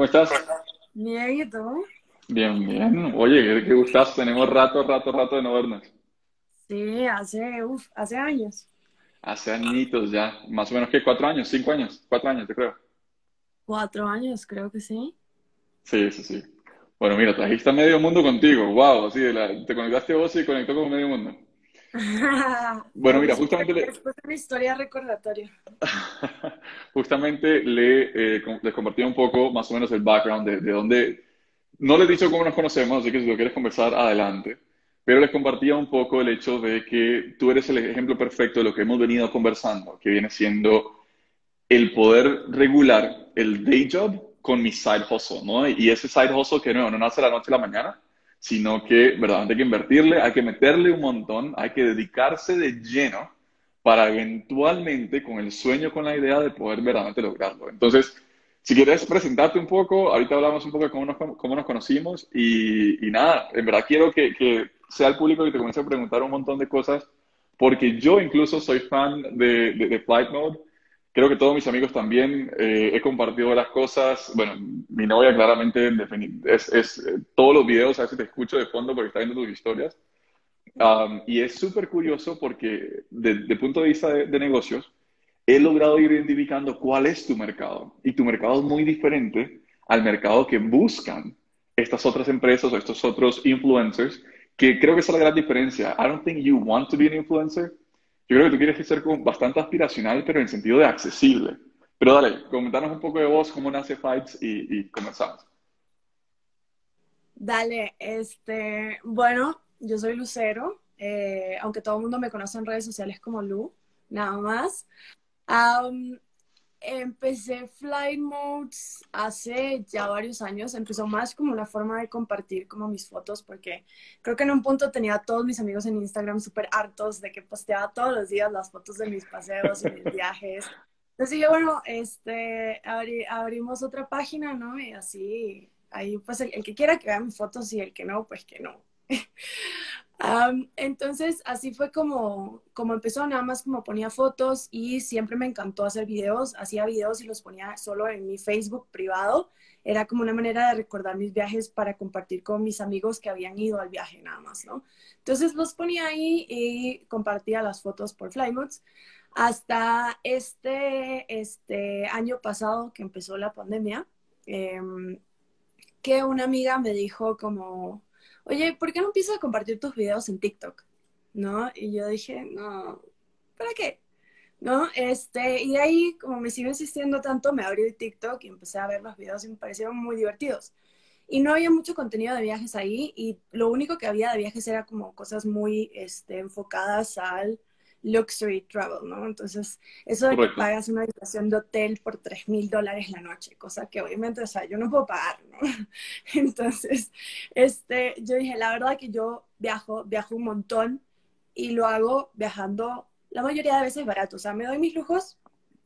¿Cómo estás? Bien, ¿y tú? Bien, bien. Oye, qué, gustazo. Tenemos rato, rato, rato de no vernos. Sí, hace, uf, hace años. Hace añitos ya. Más o menos que cuatro años, cinco años, cuatro años, te creo. Cuatro años, creo que sí. Sí, sí, sí. Bueno, mira, trajiste a medio mundo contigo. Wow, así de la- te conectaste vos y conectó con medio mundo. Bueno, mira, justamente le- Después de una historia recordatoria. Justamente le, eh, les compartí un poco más o menos el background de, de dónde, no les he dicho cómo nos conocemos, así que si lo quieres conversar, adelante, pero les compartía un poco el hecho de que tú eres el ejemplo perfecto de lo que hemos venido conversando, que viene siendo el poder regular el day job con mi side hustle, ¿no? Y ese side hustle que no, no nace de la noche a la mañana, sino que verdaderamente hay que invertirle, hay que meterle un montón, hay que dedicarse de lleno para eventualmente, con el sueño, con la idea de poder verdaderamente lograrlo. Entonces, si quieres presentarte un poco, ahorita hablamos un poco de cómo nos, cómo nos conocimos y, y nada, en verdad quiero que, sea el público que te comience a preguntar un montón de cosas, porque yo incluso soy fan de, de, de Flight Mode. Creo que todos mis amigos también eh, he compartido las cosas. Bueno, mi novia claramente es, es eh, todos los videos, a veces te escucho de fondo porque está viendo tus historias. Um, y es súper curioso porque desde el punto de vista de, de negocios, he logrado ir identificando cuál es tu mercado. Y tu mercado es muy diferente al mercado que buscan estas otras empresas o estos otros influencers, que creo que esa es la gran diferencia. I don't think you want to be an influencer. Yo creo que tú quieres ser bastante aspiracional, pero en el sentido de accesible. Pero dale, comentanos un poco de vos, cómo nace Fights y, y comenzamos. Dale, este, bueno, yo soy Lucero, eh, aunque todo el mundo me conoce en redes sociales como Lu, nada más. Empecé Flight Modes hace ya varios años, empezó más como una forma de compartir como mis fotos, porque creo que en un punto tenía a todos mis amigos en Instagram súper hartos de que posteaba todos los días las fotos de mis paseos y mis viajes. Entonces dije, bueno, este, abri- abrimos otra página, ¿no? Y así, ahí pues el, el que quiera que vea mis fotos y el que no, pues que no. Am, entonces, así fue como, como empezó, nada más como ponía fotos y siempre me encantó hacer videos, hacía videos y los ponía solo en mi Facebook privado. Era como una manera de recordar mis viajes para compartir con mis amigos que habían ido al viaje nada más, ¿no? Entonces los ponía ahí y compartía las fotos por Flymods. Hasta este, este año pasado que empezó la pandemia, em, que una amiga me dijo como, oye, ¿por qué no empiezas a compartir tus videos en TikTok? ¿No? Y yo dije, no, ¿para qué? ¿No? Este, y de ahí, como me sigo insistiendo tanto, me abrí el TikTok y empecé a ver los videos y me parecieron muy divertidos. Y no había mucho contenido de viajes ahí y lo único que había de viajes era como cosas muy este, enfocadas al luxury travel, ¿no? Entonces, eso de que Correcto. pagas una habitación de hotel por 3 mil dólares la noche, cosa que obviamente, o sea, yo no puedo pagar, ¿no? Entonces, este, yo dije, la verdad que yo viajo, viajo un montón y lo hago viajando la mayoría de veces barato, o sea, me doy mis lujos,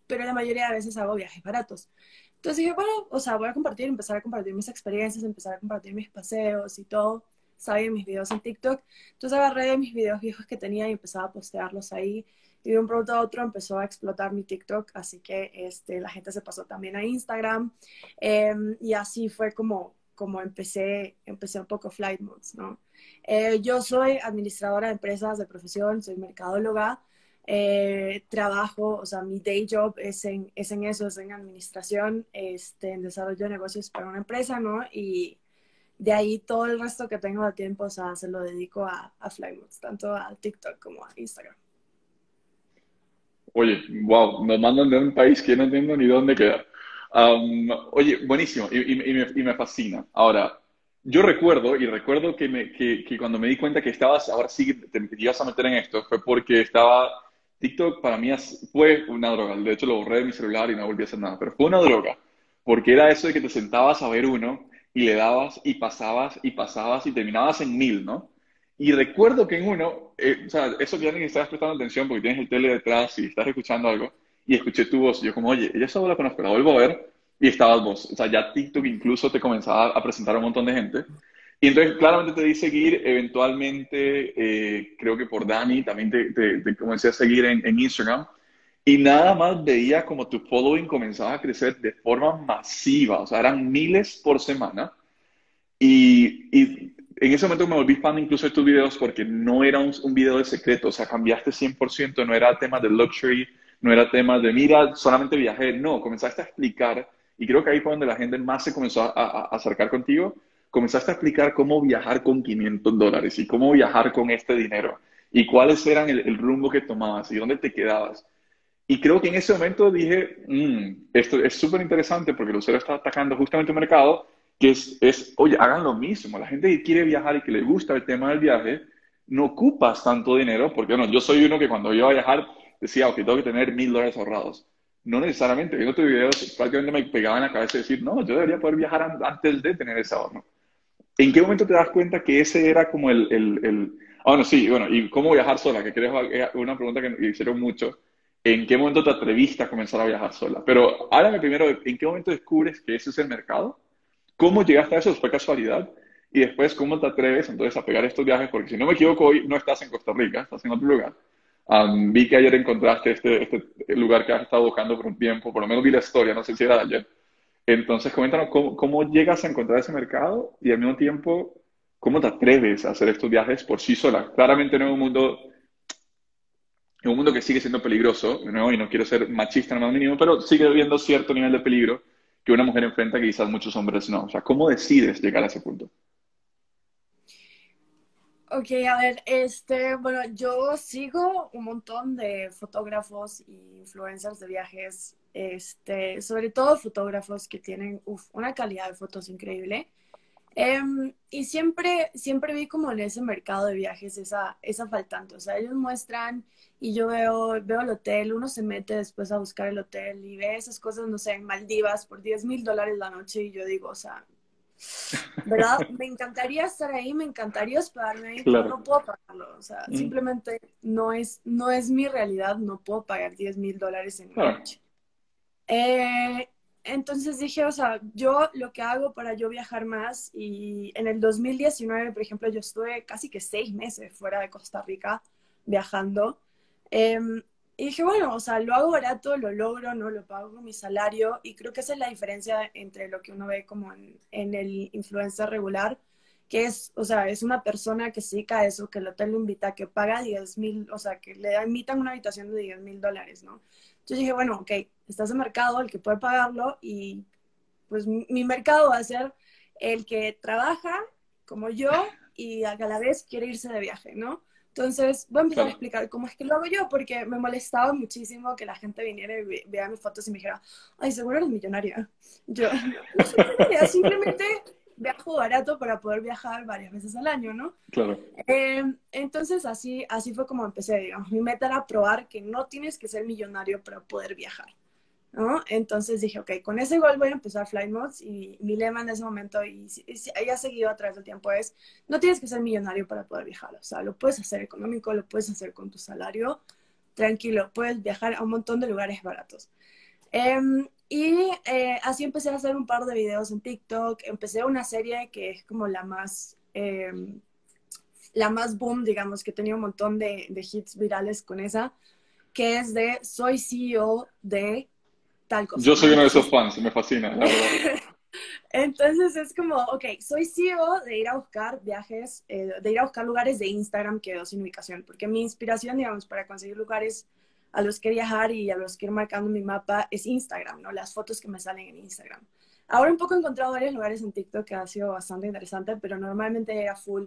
pero la mayoría de veces hago viajes baratos. Entonces dije, bueno, o sea, voy a compartir, empezar a compartir mis experiencias, empezar a compartir mis paseos y todo. Sabía mis videos en TikTok. Entonces agarré de mis videos viejos que tenía y empezaba a postearlos ahí. Y de un pronto a otro empezó a explotar mi TikTok, así que este, la gente se pasó también a Instagram. Eh, y así fue como, como empecé, empecé un poco Flight Modes, ¿no? Eh, yo soy administradora de empresas de profesión, soy mercadóloga. Eh, trabajo, o sea, mi day job es en, es en eso, es en administración, este, en desarrollo de negocios para una empresa, ¿no? Y, de ahí todo el resto que tengo de tiempo, o sea, se lo dedico a, a Flymoods, tanto a TikTok como a Instagram. Oye, wow, nos mandan de un país que no entiendo ni dónde queda. oye, buenísimo, y, me, fascina. Ahora, yo recuerdo, y recuerdo que, me, que, cuando me di cuenta que estabas, ahora sí te, te ibas a meter en esto, fue porque estaba, TikTok para mí fue una droga. De hecho, lo borré de mi celular y no volví a hacer nada, pero fue una droga, porque era eso de que te sentabas a ver uno y le dabas y pasabas y pasabas y terminabas en mil, ¿no? Y recuerdo que en uno, eh, o sea, eso que alguien estabas prestando atención porque tienes el tele detrás y estás escuchando algo, y escuché tu voz, y yo como, oye, ella solo la conozco, la vuelvo a ver, y estabas vos. O sea, ya TikTok incluso te comenzaba a presentar a un montón de gente. Y entonces claramente te di seguir, eventualmente, eh, creo que por Dani, también te, te, comencé a seguir en, en, Instagram. Y nada más veía como tu following comenzaba a crecer de forma masiva, o sea, eran miles por semana. Y, y en ese momento me volví fan incluso de tus videos porque no era un, un, video de secreto, o sea, cambiaste 100%, no era tema de luxury, no era tema de, mira, solamente viajé, no, comenzaste a explicar, y creo que ahí fue donde la gente más se comenzó a, a, a acercar contigo, comenzaste a explicar cómo viajar con 500 dólares y cómo viajar con este dinero, y cuáles eran el, el rumbo que tomabas y dónde te quedabas. Y creo que en ese momento dije, mm, esto es súper interesante porque Lucero está atacando justamente un mercado que es, es, oye, hagan lo mismo. La gente que quiere viajar y que le gusta el tema del viaje, no ocupas tanto dinero, porque bueno, yo soy uno que cuando iba a viajar decía, ok, tengo que tener mil dólares ahorrados. No necesariamente, viendo tus videos prácticamente me pegaba en la cabeza decir, no, yo debería poder viajar antes de tener ese ahorro. ¿En qué momento te das cuenta que ese era como el, el, el... Ah, bueno, sí, bueno, ¿y cómo viajar sola? Que creo es una pregunta que hicieron mucho. ¿En qué momento te atreviste a comenzar a viajar sola? Pero háblame primero, ¿en qué momento descubres que ese es el mercado? ¿Cómo llegaste a eso? ¿Fue casualidad? Y después, ¿cómo te atreves entonces a pegar estos viajes? Porque si no me equivoco, hoy no estás en Costa Rica, estás en otro lugar. vi que ayer encontraste este, este lugar que has estado buscando por un tiempo, por lo menos vi la historia, no sé si era de ayer. Entonces, coméntanos cómo, cómo llegas a encontrar ese mercado y al mismo tiempo, cómo te atreves a hacer estos viajes por sí sola. Claramente no es un mundo en un mundo que sigue siendo peligroso, ¿no? y no quiero ser machista en más mínimo, pero sigue habiendo cierto nivel de peligro que una mujer enfrenta que quizás muchos hombres no. O sea, ¿cómo decides llegar a ese punto? Ok, a ver, este, bueno, yo sigo un montón de fotógrafos y influencers de viajes, este, sobre todo fotógrafos que tienen una calidad de fotos increíble. Em, y siempre, siempre vi como en ese mercado de viajes esa, esa faltante. O sea, ellos muestran y yo veo, veo el hotel, uno se mete después a buscar el hotel y ve esas cosas, no sé, en Maldivas por 10 mil dólares la noche y yo digo, o sea, ¿verdad? me encantaría estar ahí, me encantaría hospedarme ahí, pero no puedo pagarlo. O sea, mm. simplemente no es, no es mi realidad, no puedo pagar 10 mil dólares en una noche. Eh, entonces dije, o sea, yo lo que hago para yo viajar más y en el 2019, por ejemplo, yo estuve casi que seis meses fuera de Costa Rica viajando. Em, y dije, bueno, o sea, lo hago barato, lo logro, no lo pago con mi salario y creo que esa es la diferencia entre lo que uno ve como en, en el influencer regular, que es, o sea, es una persona que se dedica a eso, que el hotel lo invita, que paga 10 mil, o sea, que le invitan una habitación de 10 mil dólares, ¿no? Entonces dije, bueno, ok, estás en mercado, el que puede pagarlo y pues mi mercado va a ser el que trabaja como yo y a la vez quiere irse de viaje, ¿no? Entonces, voy a empezar a explicar cómo es que lo hago yo, porque me molestaba muchísimo que la gente viniera y vea mis fotos y me dijera, ay, seguro eres millonaria. Yo, no soy simplemente viajo barato para poder viajar varias veces al año, ¿no? Claro. Eh, entonces, así, así fue como empecé, digamos. Mi meta era probar que no tienes que ser millonario para poder viajar, ¿no? Entonces dije, ok, con ese gol voy a empezar Flight Mods y mi lema en ese momento, y, y, ha seguido a través del tiempo, es, no tienes que ser millonario para poder viajar, o sea, lo puedes hacer económico, lo puedes hacer con tu salario, tranquilo, puedes viajar a un montón de lugares baratos. Em, y eh, así empecé a hacer un par de videos en TikTok. Empecé una serie que es como la más, em, la más boom, digamos, que tenía un montón de, de, hits virales con esa, que es de Soy CEO de tal cosa. Yo soy uno de esos fans, me fascina, la verdad. Entonces es como, ok, soy CEO de ir a buscar viajes, eh, de ir a buscar lugares de Instagram que quedó sin ubicación, porque mi inspiración, digamos, para conseguir lugares a los que viajar y a los que ir marcando mi mapa es Instagram, ¿no? Las fotos que me salen en Instagram. Ahora un poco he encontrado varios lugares en TikTok que ha sido bastante interesante, pero normalmente era full,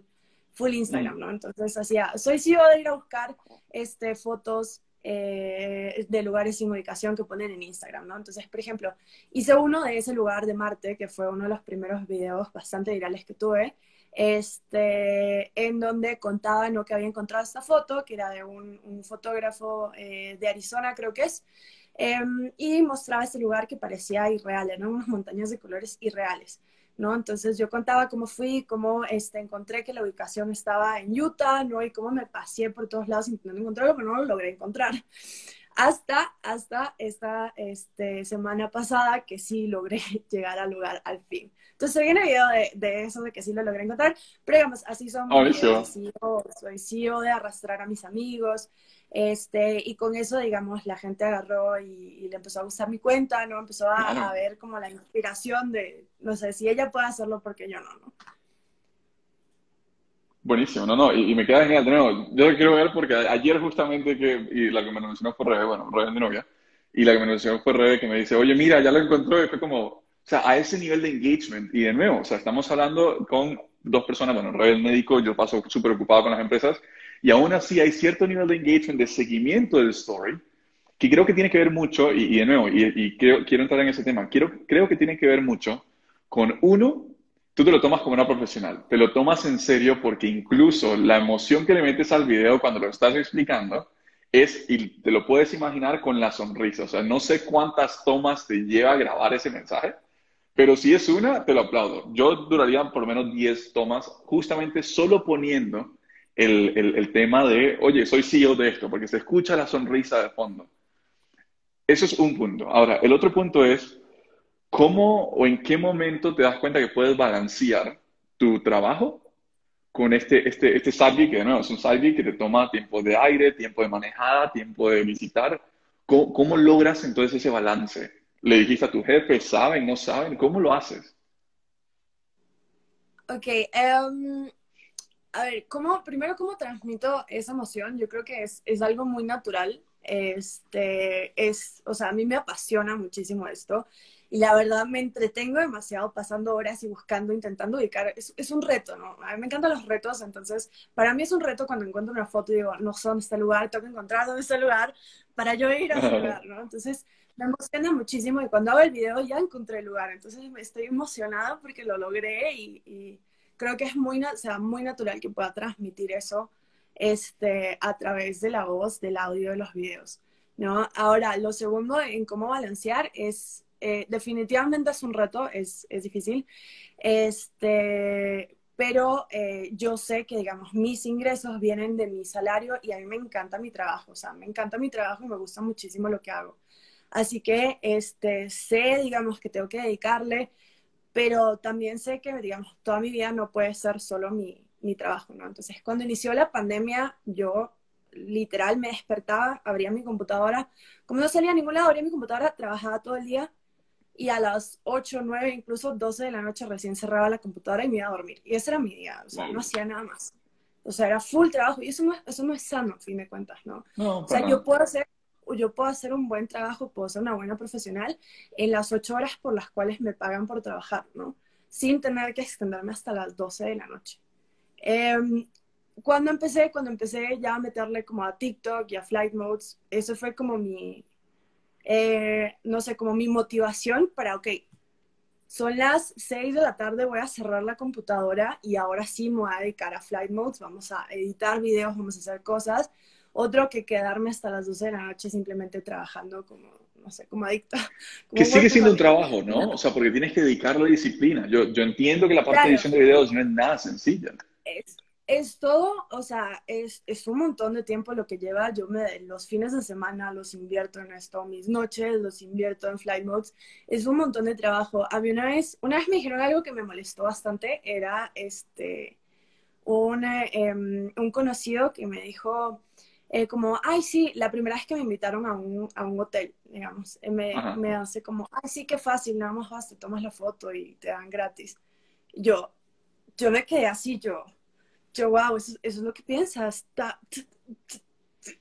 full Instagram, ¿no? Entonces hacía, soy CEO de ir a buscar este, fotos eh, de lugares sin ubicación que ponen en Instagram, ¿no? Entonces, por ejemplo, hice uno de ese lugar de Marte, que fue uno de los primeros videos bastante virales que tuve, este, en donde contaba ¿no? que había encontrado esta foto, que era de un, fotógrafo eh, de Arizona, creo que es, em, y mostraba este lugar que parecía irreal, eran unas montañas de colores irreales. ¿No? Entonces yo contaba cómo fui, cómo este, encontré que la ubicación estaba en Utah, ¿no? Y cómo me pasé por todos lados intentando encontrarlo, pero no lo logré encontrar. Hasta, hasta esta este, semana pasada que sí logré llegar al lugar al fin. Entonces, viene video de, de, eso, de que sí lo logré encontrar, pero digamos, así son, oh, soy CEO de arrastrar a mis amigos, este, y con eso, digamos, la gente agarró y, le empezó a gustar mi cuenta, ¿no? Empezó a, ver como la inspiración de, no sé, si ella puede hacerlo, porque yo no, ¿no? Buenísimo, no, no, y, me queda genial. De nuevo, yo lo quiero ver porque ayer justamente que, y la que me mencionó fue Rebe, bueno, Rebe de novia, y la que me mencionó fue Rebe que me dice, oye, mira, ya lo encontró, y fue como, o sea, a ese nivel de engagement, y de nuevo, o sea, estamos hablando con dos personas, bueno, Rebe es médico, yo paso súper ocupado con las empresas, y aún así hay cierto nivel de engagement, de seguimiento del story, que creo que tiene que ver mucho, y, de nuevo, y, quiero entrar en ese tema, quiero, creo que tiene que ver mucho con uno, tú te lo tomas como una profesional, te lo tomas en serio porque incluso la emoción que le metes al video cuando lo estás explicando es, y te lo puedes imaginar con la sonrisa, o sea, no sé cuántas tomas te lleva a grabar ese mensaje, pero si es una, te lo aplaudo. Yo duraría por lo menos 10 tomas justamente solo poniendo el, tema de, oye, soy CEO de esto, porque se escucha la sonrisa de fondo. Eso es un punto. Ahora, el otro punto es, ¿cómo o en qué momento te das cuenta que puedes balancear tu trabajo con este, este, este side que de nuevo es un side que te toma tiempo de aire, tiempo de manejada, tiempo de visitar? ¿Cómo, logras entonces ese balance? ¿Le dijiste a tu jefe, saben, no saben? ¿Cómo lo haces? Ok, um, a ver, ¿cómo, primero, ¿cómo transmito esa emoción? Yo creo que es, es algo muy natural. Este, es, o sea, a mí me apasiona muchísimo esto y la verdad me entretengo demasiado pasando horas y buscando, intentando ubicar. Es, es, un reto, ¿no? A mí me encantan los retos, entonces para mí es un reto cuando encuentro una foto y digo, no sé dónde está el lugar, tengo que encontrar dónde está el lugar para yo ir a ese lugar, ¿no? Entonces me emociona muchísimo y cuando hago el video ya encontré el lugar, entonces estoy emocionada porque lo logré y creo que es muy, o sea, muy natural que pueda transmitir eso este, a través de la voz, del audio de los videos. ¿no? Ahora, lo segundo en cómo balancear es, eh, definitivamente es un reto, es, es difícil, este, pero eh, yo sé que, digamos, mis ingresos vienen de mi salario y a mí me encanta mi trabajo, o sea, me encanta mi trabajo y me gusta muchísimo lo que hago. Así que, este, sé, digamos, que tengo que dedicarle pero también sé que, digamos, toda mi vida no puede ser solo mi, mi trabajo, ¿no? Entonces, cuando inició la pandemia, yo literal me despertaba, abría mi computadora, como no salía a ningún lado, abría mi computadora, trabajaba todo el día y a las 8, 9, incluso 12 de la noche recién cerraba la computadora y me iba a dormir. Y ese era mi día, o sea, no hacía nada más. O sea, era full trabajo y eso no, eso no es sano, a fin de cuentas, ¿no? no o sea, yo puedo hacer yo puedo hacer un buen trabajo, puedo ser una buena profesional en las ocho horas por las cuales me pagan por trabajar, ¿no? Sin tener que extenderme hasta las 12 de la noche. Em, cuando empecé, cuando empecé ya a meterle como a TikTok y a Flight Modes, eso fue como mi, eh, no sé, como mi motivación para, ok, son las 6 de la tarde, voy a cerrar la computadora y ahora sí me voy a dedicar a Flight Modes, vamos a editar videos, vamos a hacer cosas, otro que quedarme hasta las 12 de la noche simplemente trabajando como, no sé, como adicta. que sigue siendo un trabajo, ¿no? O sea, porque tienes que dedicarle disciplina. Yo, yo entiendo que la parte de edición de videos no es nada sencilla. Es, es todo, o sea, es, es, un montón de tiempo lo que lleva. Yo me, los fines de semana los invierto en esto, mis noches los invierto en flight modes. Es un montón de trabajo. Había una vez, una vez me dijeron algo que me molestó bastante, era este, un, em, un conocido que me dijo, eh, como, ay, sí, la primera vez que me invitaron a un, a un hotel, digamos, eh, me, me, hace como, ay, sí, qué fácil, nada más vas, te tomas la foto y te dan gratis. Yo, yo me quedé así, yo, yo, wow, eso, eso es lo que piensas.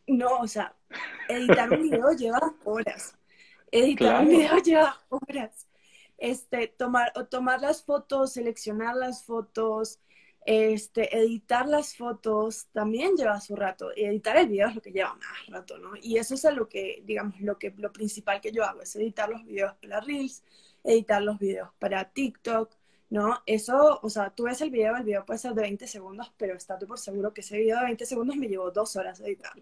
no, o sea, editar un video lleva horas. Editar un video lleva horas. este, tomar, tomar las fotos, seleccionar las fotos, este, editar las fotos también lleva su rato. Y editar el video es lo que lleva más rato, ¿no? Y eso es lo que, digamos, lo que, lo principal que yo hago, es editar los videos para Reels, editar los videos para TikTok, ¿no? Eso, o sea, tú ves el video, el video puede ser de 20 segundos, pero está tú por seguro que ese video de 20 segundos me llevó dos horas editar.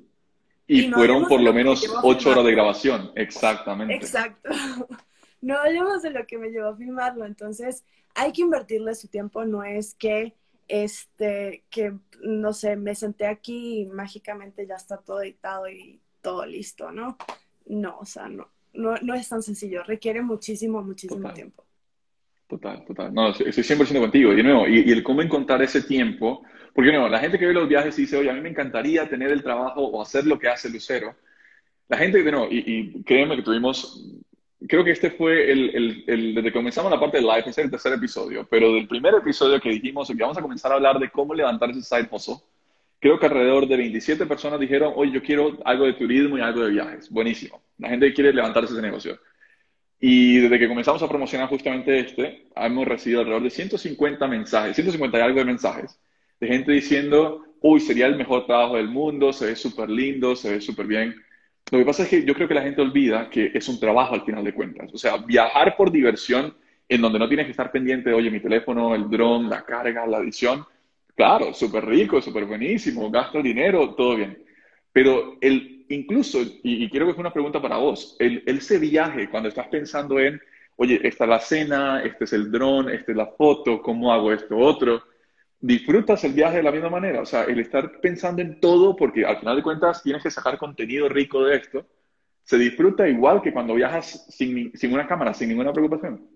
Y, fueron por lo menos ocho horas de grabación, exactamente. Exacto. No hablemos de lo que me llevó a filmarlo, entonces hay que invertirle su tiempo, no es que, este, que, no sé, me senté aquí y mágicamente ya está todo editado y todo listo, ¿no? No, o sea, no, no, no es tan sencillo, requiere muchísimo, muchísimo tiempo. Total, total. No, estoy 100% contigo. Y de nuevo, y, y, el cómo encontrar ese tiempo porque no, la gente que ve los viajes y dice, oye, a mí me encantaría tener el trabajo o hacer lo que hace Lucero. La gente, no, y, y créeme que tuvimos, creo que este fue el, el, desde que comenzamos la parte de live, ese es el tercer episodio, pero del primer episodio que dijimos que vamos a comenzar a hablar de cómo levantar ese side hustle, creo que alrededor de 27 personas dijeron, oye, yo quiero algo de turismo y algo de viajes. Buenísimo. La gente quiere levantar ese negocio. Y desde que comenzamos a promocionar justamente este, hemos recibido alrededor de 150 mensajes, 150 y algo de mensajes de gente diciendo, uy, sería el mejor trabajo del mundo, se ve súper lindo, se ve súper bien. Lo que pasa es que yo creo que la gente olvida que es un trabajo al final de cuentas. O sea, viajar por diversión en donde no tienes que estar pendiente de, oye, mi teléfono, el dron, la carga, la edición. Claro, súper rico, súper buenísimo, gasto el dinero, todo bien. Pero el, incluso, y, quiero que es una pregunta para vos, el, ese viaje, cuando estás pensando en, oye, esta es la cena, este es el dron, esta es la foto, ¿cómo hago esto otro? Disfrutas el viaje de la misma manera. O sea, el estar pensando en todo, porque al final de cuentas tienes que sacar contenido rico de esto, se disfruta igual que cuando viajas sin, una cámara, sin ninguna preocupación.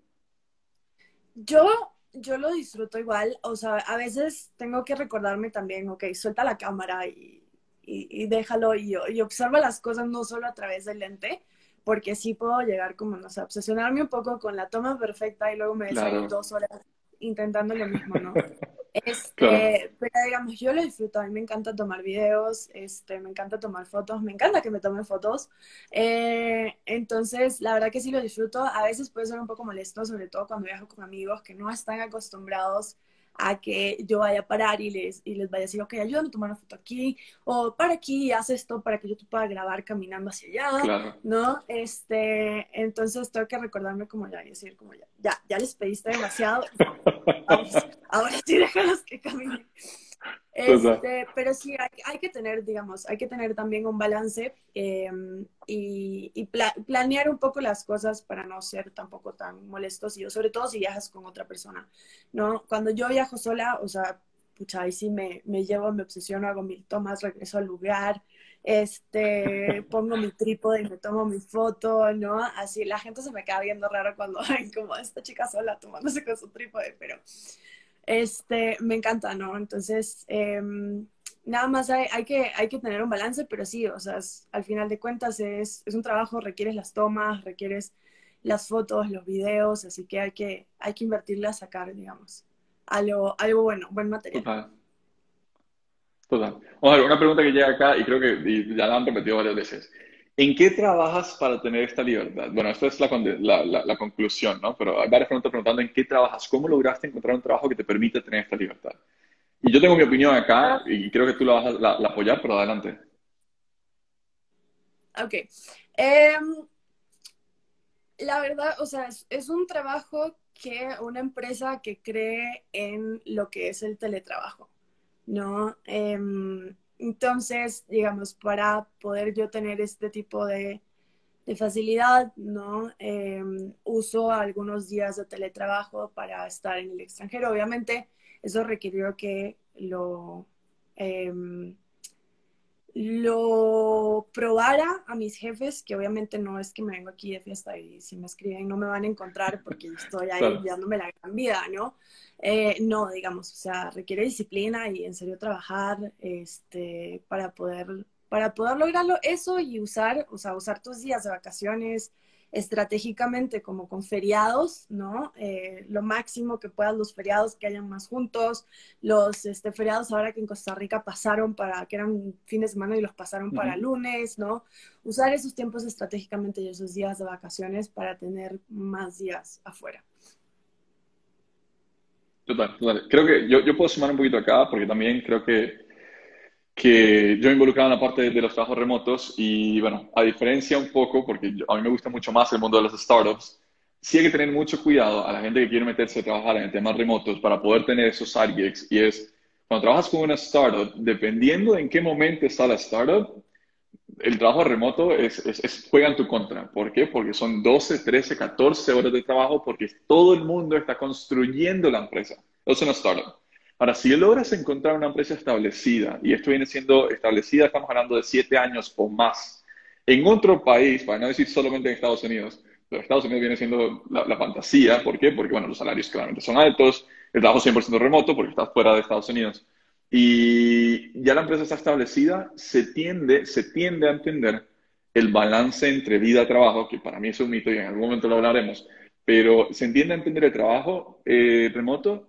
Yo, yo lo disfruto igual. O sea, a veces tengo que recordarme también, ok, suelta la cámara y, y, déjalo y, y, observa las cosas no solo a través del lente, porque sí puedo llegar como, no sé, obsesionarme un poco con la toma perfecta y luego me desayuno dos horas intentando lo mismo, ¿no? Este, Pero digamos, yo lo disfruto, a mí me encanta tomar videos, este, me encanta tomar fotos, me encanta que me tomen fotos. Eh, entonces, la verdad que sí lo disfruto. A veces puede ser un poco molesto, sobre todo cuando viajo con amigos que no están acostumbrados a que yo vaya a parar y les, y les vaya a decir, ok, ayúdame a tomar una foto aquí, o para aquí, haz esto para que yo te pueda grabar caminando hacia allá, ¿no? Este, entonces tengo que recordarme como ya y decir, como ya, ya, ya les pediste demasiado, ahora sí déjalos que caminen. Este, pero sí, hay, que tener, digamos, hay que tener también un balance em, y, planear un poco las cosas para no ser tampoco tan molestos, y sobre todo si viajas con otra persona, ¿no? Cuando yo viajo sola, o sea, pucha, ahí sí me, me llevo, me obsesiono, hago mil tomas, regreso al lugar, este, pongo mi trípode y me tomo mi foto, ¿no? Así la gente se me queda viendo raro cuando ven como esta chica sola tomándose con su trípode, pero este, me encanta, ¿no? Entonces, em, nada más hay, hay, que, hay que tener un balance, pero sí, o sea, al final de cuentas es, es un trabajo, requieres las tomas, requieres las fotos, los videos, así que hay que, hay que invertirle a sacar, digamos, algo, algo bueno, buen material. Total. Ver, una pregunta que llega acá y creo que ya la han repetido varias veces. ¿En qué trabajas para tener esta libertad? Bueno, esto es la, la, conclusión, ¿no? Pero hay varias preguntas preguntando en qué trabajas, cómo lograste encontrar un trabajo que te permite tener esta libertad. Y yo tengo mi opinión acá y creo que tú la vas a apoyar, pero adelante. Ok. Em, la verdad, o sea, es, es, un trabajo que una empresa que cree en lo que es el teletrabajo, ¿no? Eh, entonces, digamos, para poder yo tener este tipo de, facilidad, ¿no? Em, uso algunos días de teletrabajo para estar en el extranjero. Obviamente, eso requirió que lo, em, lo probara a mis jefes, que obviamente no es que me vengo aquí de fiesta y si me escriben no me van a encontrar porque estoy ahí dándome la gran vida, ¿no? Eh, no, digamos, o sea, requiere disciplina y en serio trabajar este, para, poder, para poder lograrlo eso y usar, o sea, usar tus días de vacaciones estratégicamente como con feriados, ¿no? Eh, lo máximo que puedas los feriados que hayan más juntos, los este, feriados ahora que en Costa Rica pasaron para, que eran fines de semana y los pasaron para lunes, ¿no? Usar esos tiempos estratégicamente y esos días de vacaciones para tener más días afuera. Total, total. Creo que yo, yo puedo sumar un poquito acá porque también creo que, que yo he involucrado en la parte de, los trabajos remotos y bueno, a diferencia un poco, porque a mí me gusta mucho más el mundo de los startups, sí hay que tener mucho cuidado a la gente que quiere meterse a trabajar en temas remotos para poder tener esos side gigs y es cuando trabajas con una startup, dependiendo en qué momento está la startup, el trabajo remoto es, es, juega en tu contra. ¿Por qué? Porque son 12, 13, 14 horas de trabajo porque todo el mundo está construyendo la empresa. Es una startup. Ahora, si logras encontrar una empresa establecida, y esto viene siendo establecida, estamos hablando de 7 años o más, en otro país, para no decir solamente en Estados Unidos, pero Estados Unidos viene siendo la, la fantasía. ¿Por qué? Porque, bueno, los salarios claramente son altos, el trabajo 100% remoto porque estás fuera de Estados Unidos. Y ya la empresa está establecida, se tiende, se tiende a entender el balance entre vida y trabajo, que para mí es un mito y en algún momento lo hablaremos, pero se entiende a entender el trabajo eh, remoto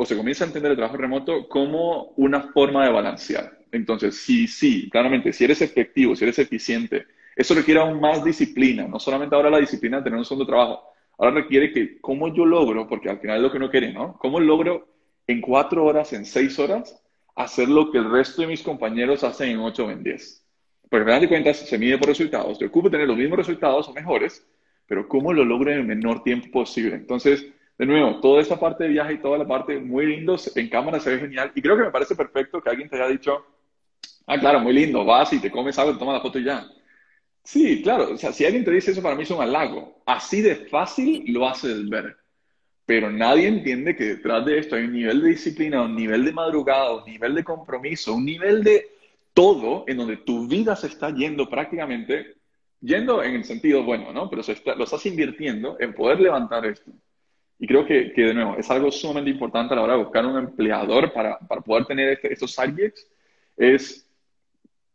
o se comienza a entender el trabajo remoto como una forma de balancear. Entonces, sí, sí, claramente, si eres efectivo, si eres eficiente, eso requiere aún más disciplina, no solamente ahora la disciplina de tener un segundo trabajo, ahora requiere que, ¿cómo yo logro? Porque al final es lo que uno quiere, ¿no? ¿Cómo logro en cuatro horas, en seis horas, hacer lo que el resto de mis compañeros hacen en 8 o en 10. Porque al final de cuentas se mide por resultados. Yo ocupo tener los mismos resultados o mejores, pero ¿cómo lo logro en el menor tiempo posible? Entonces, de nuevo, toda esa parte de viaje y toda la parte muy lindo, en cámara se ve genial. Y creo que me parece perfecto que alguien te haya dicho, ah, claro, muy lindo, vas y te comes algo, te tomas la foto y ya. Sí, claro, o sea, si alguien te dice eso, para mí es un halago. Así de fácil lo haces ver pero nadie entiende que detrás de esto hay un nivel de disciplina, un nivel de madrugada, un nivel de compromiso, un nivel de todo en donde tu vida se está yendo prácticamente, yendo en el sentido bueno, ¿no? Pero se lo estás invirtiendo en poder levantar esto. Y creo que, que, de nuevo, es algo sumamente importante a la hora de buscar un empleador para, para poder tener este, estos side Es,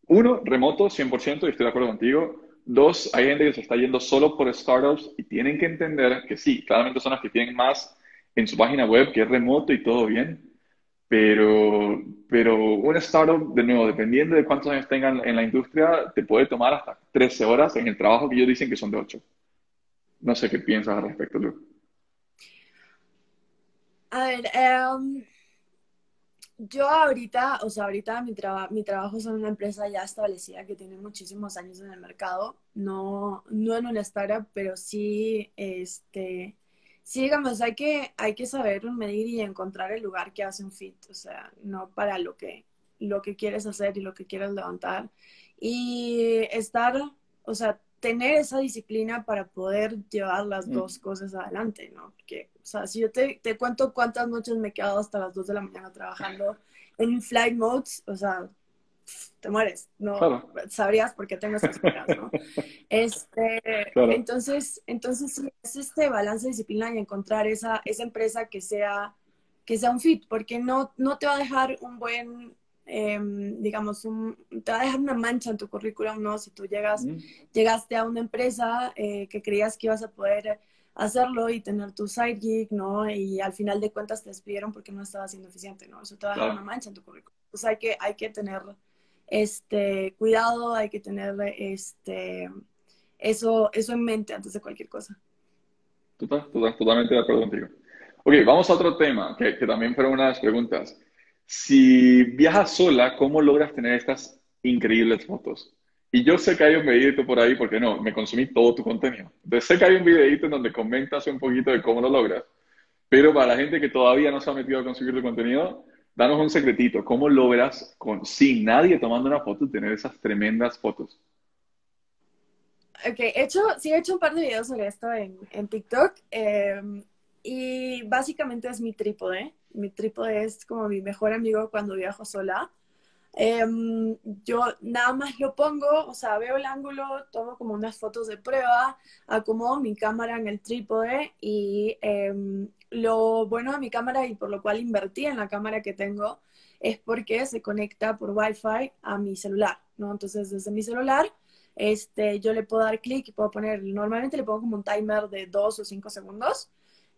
uno, remoto, 100%, y estoy de acuerdo contigo. Dos, hay gente que se está yendo solo por startups y tienen que entender que sí, claramente son las que tienen más en su página web, que es remoto y todo bien, pero, pero una startup, de nuevo, dependiendo de cuántos años tengan en la industria, te puede tomar hasta 13 horas en el trabajo que ellos dicen que son de 8. No sé qué piensas al respecto, Lu. A ver, um, yo ahorita, o sea, ahorita mi, mi trabajo es en una empresa ya establecida que tiene muchísimos años en el mercado, no, no en una startup, pero sí, este, sí, digamos, hay que, hay que saber medir y encontrar el lugar que hace un fit, o sea, no para lo que, lo que quieres hacer y lo que quieres levantar. Y estar, o sea, tener esa disciplina para poder llevar las mm. dos cosas adelante, ¿no? Porque, o sea, si yo te, te, cuento cuántas noches me he quedado hasta las 2 de la mañana trabajando en flight modes, o sea, te mueres, ¿no? Sabrías por qué tengo esas cosas, ¿no? Este, entonces, entonces es este balance de disciplina y encontrar esa, esa empresa que sea, que sea un fit, porque no, no te va a dejar un buen Em, digamos, un, te va a dejar una mancha en tu currículum, ¿no? Si tú llegas, llegaste a una empresa eh, que creías que ibas a poder hacerlo y tener tu side gig, ¿no? Y al final de cuentas te despidieron porque no estabas siendo eficiente, ¿no? Eso te va a dejar una mancha en tu currículum. Entonces hay que, hay que tener este cuidado, hay que tener este eso, eso en mente antes de cualquier cosa. Total, totalmente de acuerdo contigo. Ok, vamos a otro tema, que, que también fueron unas preguntas. Si viajas sola, ¿cómo logras tener estas increíbles fotos? Y yo sé que hay un videito por ahí, porque no, me consumí todo tu contenido. Entonces sé que hay un videito en donde comentas un poquito de cómo lo logras. Pero para la gente que todavía no se ha metido a conseguir tu contenido, danos un secretito. ¿Cómo logras, con, sin nadie tomando una foto, tener esas tremendas fotos? Ok, he hecho, sí he hecho un par de videos sobre esto en, TikTok. Eh, y básicamente es mi trípode. Mi trípode es como mi mejor amigo cuando viajo sola. Em, yo nada más lo pongo, o sea, veo el ángulo, tomo como unas fotos de prueba, acomodo mi cámara en el trípode y em, lo bueno de mi cámara y por lo cual invertí en la cámara que tengo es porque se conecta por Wi-Fi a mi celular, ¿no? Entonces desde mi celular este, yo le puedo dar clic y puedo poner, normalmente le pongo como un timer de dos o cinco segundos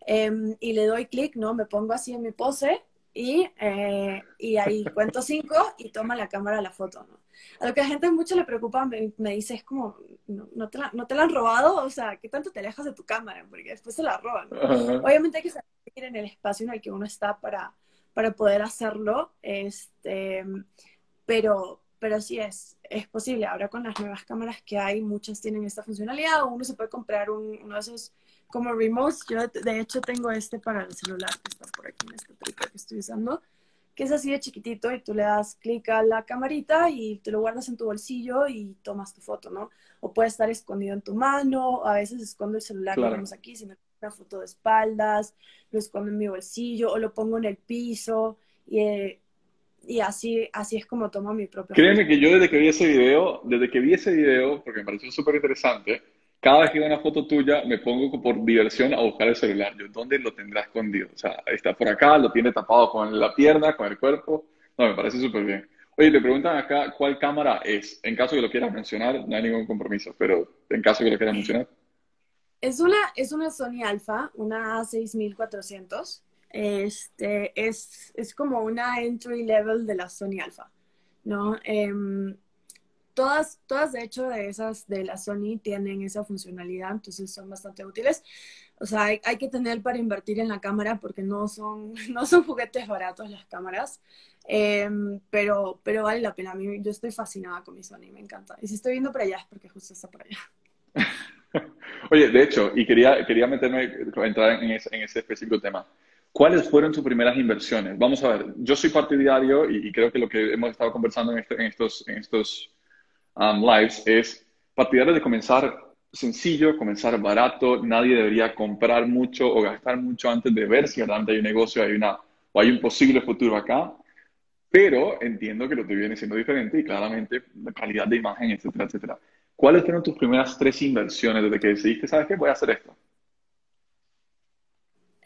Em, y le doy clic, ¿no? Me pongo así en mi pose y, eh, y ahí cuento cinco y toma la cámara la foto, ¿no? A lo que a gente mucho le preocupa, me, dice, es como, ¿no, te la, ¿no, te la, han robado? O sea, ¿qué tanto te alejas de tu cámara? Porque después se la roban. Obviamente hay que saber en el espacio en el que uno está para, para poder hacerlo, este, pero, pero sí es, es posible. Ahora con las nuevas cámaras que hay, muchas tienen esta funcionalidad, o uno se puede comprar uno de esos como remotes. Yo de hecho tengo este para el celular que está por aquí en este triple que estoy usando, que es así de chiquitito y tú le das clic a la camarita y te lo guardas en tu bolsillo y tomas tu foto, ¿no? O puede estar escondido en tu mano, a veces escondo el celular, que vemos aquí, si me una foto de espaldas, lo escondo en mi bolsillo o lo pongo en el piso y, eh, y así, así es como tomo mi propio. Créeme que yo desde que vi ese video, desde que vi ese video, porque me pareció súper interesante, cada vez que veo una foto tuya, me pongo por diversión a buscar el celular. Yo, ¿dónde lo tendrá escondido? O sea, está por acá, lo tiene tapado con la pierna, con el cuerpo. No, me parece súper bien. Oye, te preguntan acá cuál cámara es. En caso que lo quieras mencionar, no hay ningún compromiso, pero en caso que lo quieras mencionar. Es una, es una Sony Alpha, una A6400. Este, es, es como una entry level de la Sony Alpha, ¿no? Em, todas, todas de hecho de esas de la Sony tienen esa funcionalidad, entonces son bastante útiles. O sea, hay, que tener para invertir en la cámara porque no son, no son juguetes baratos las cámaras, em, pero, pero vale la pena. A mí, yo estoy fascinada con mi Sony, me encanta. Y si estoy viendo para allá es porque justo está por allá. Oye, de hecho, y quería, quería meterme, entrar en ese, en ese específico tema. ¿Cuáles fueron tus primeras inversiones? Vamos a ver, yo soy partidario y, creo que lo que hemos estado conversando en, este, en estos, en estos um, lives es partidario de comenzar sencillo, comenzar barato, nadie debería comprar mucho o gastar mucho antes de ver si realmente hay un negocio hay una, o hay un posible futuro acá, pero entiendo que lo que viene siendo diferente y claramente la calidad de imagen, etcétera, etcétera. ¿Cuáles fueron tus primeras tres inversiones desde que decidiste, sabes qué, voy a hacer esto?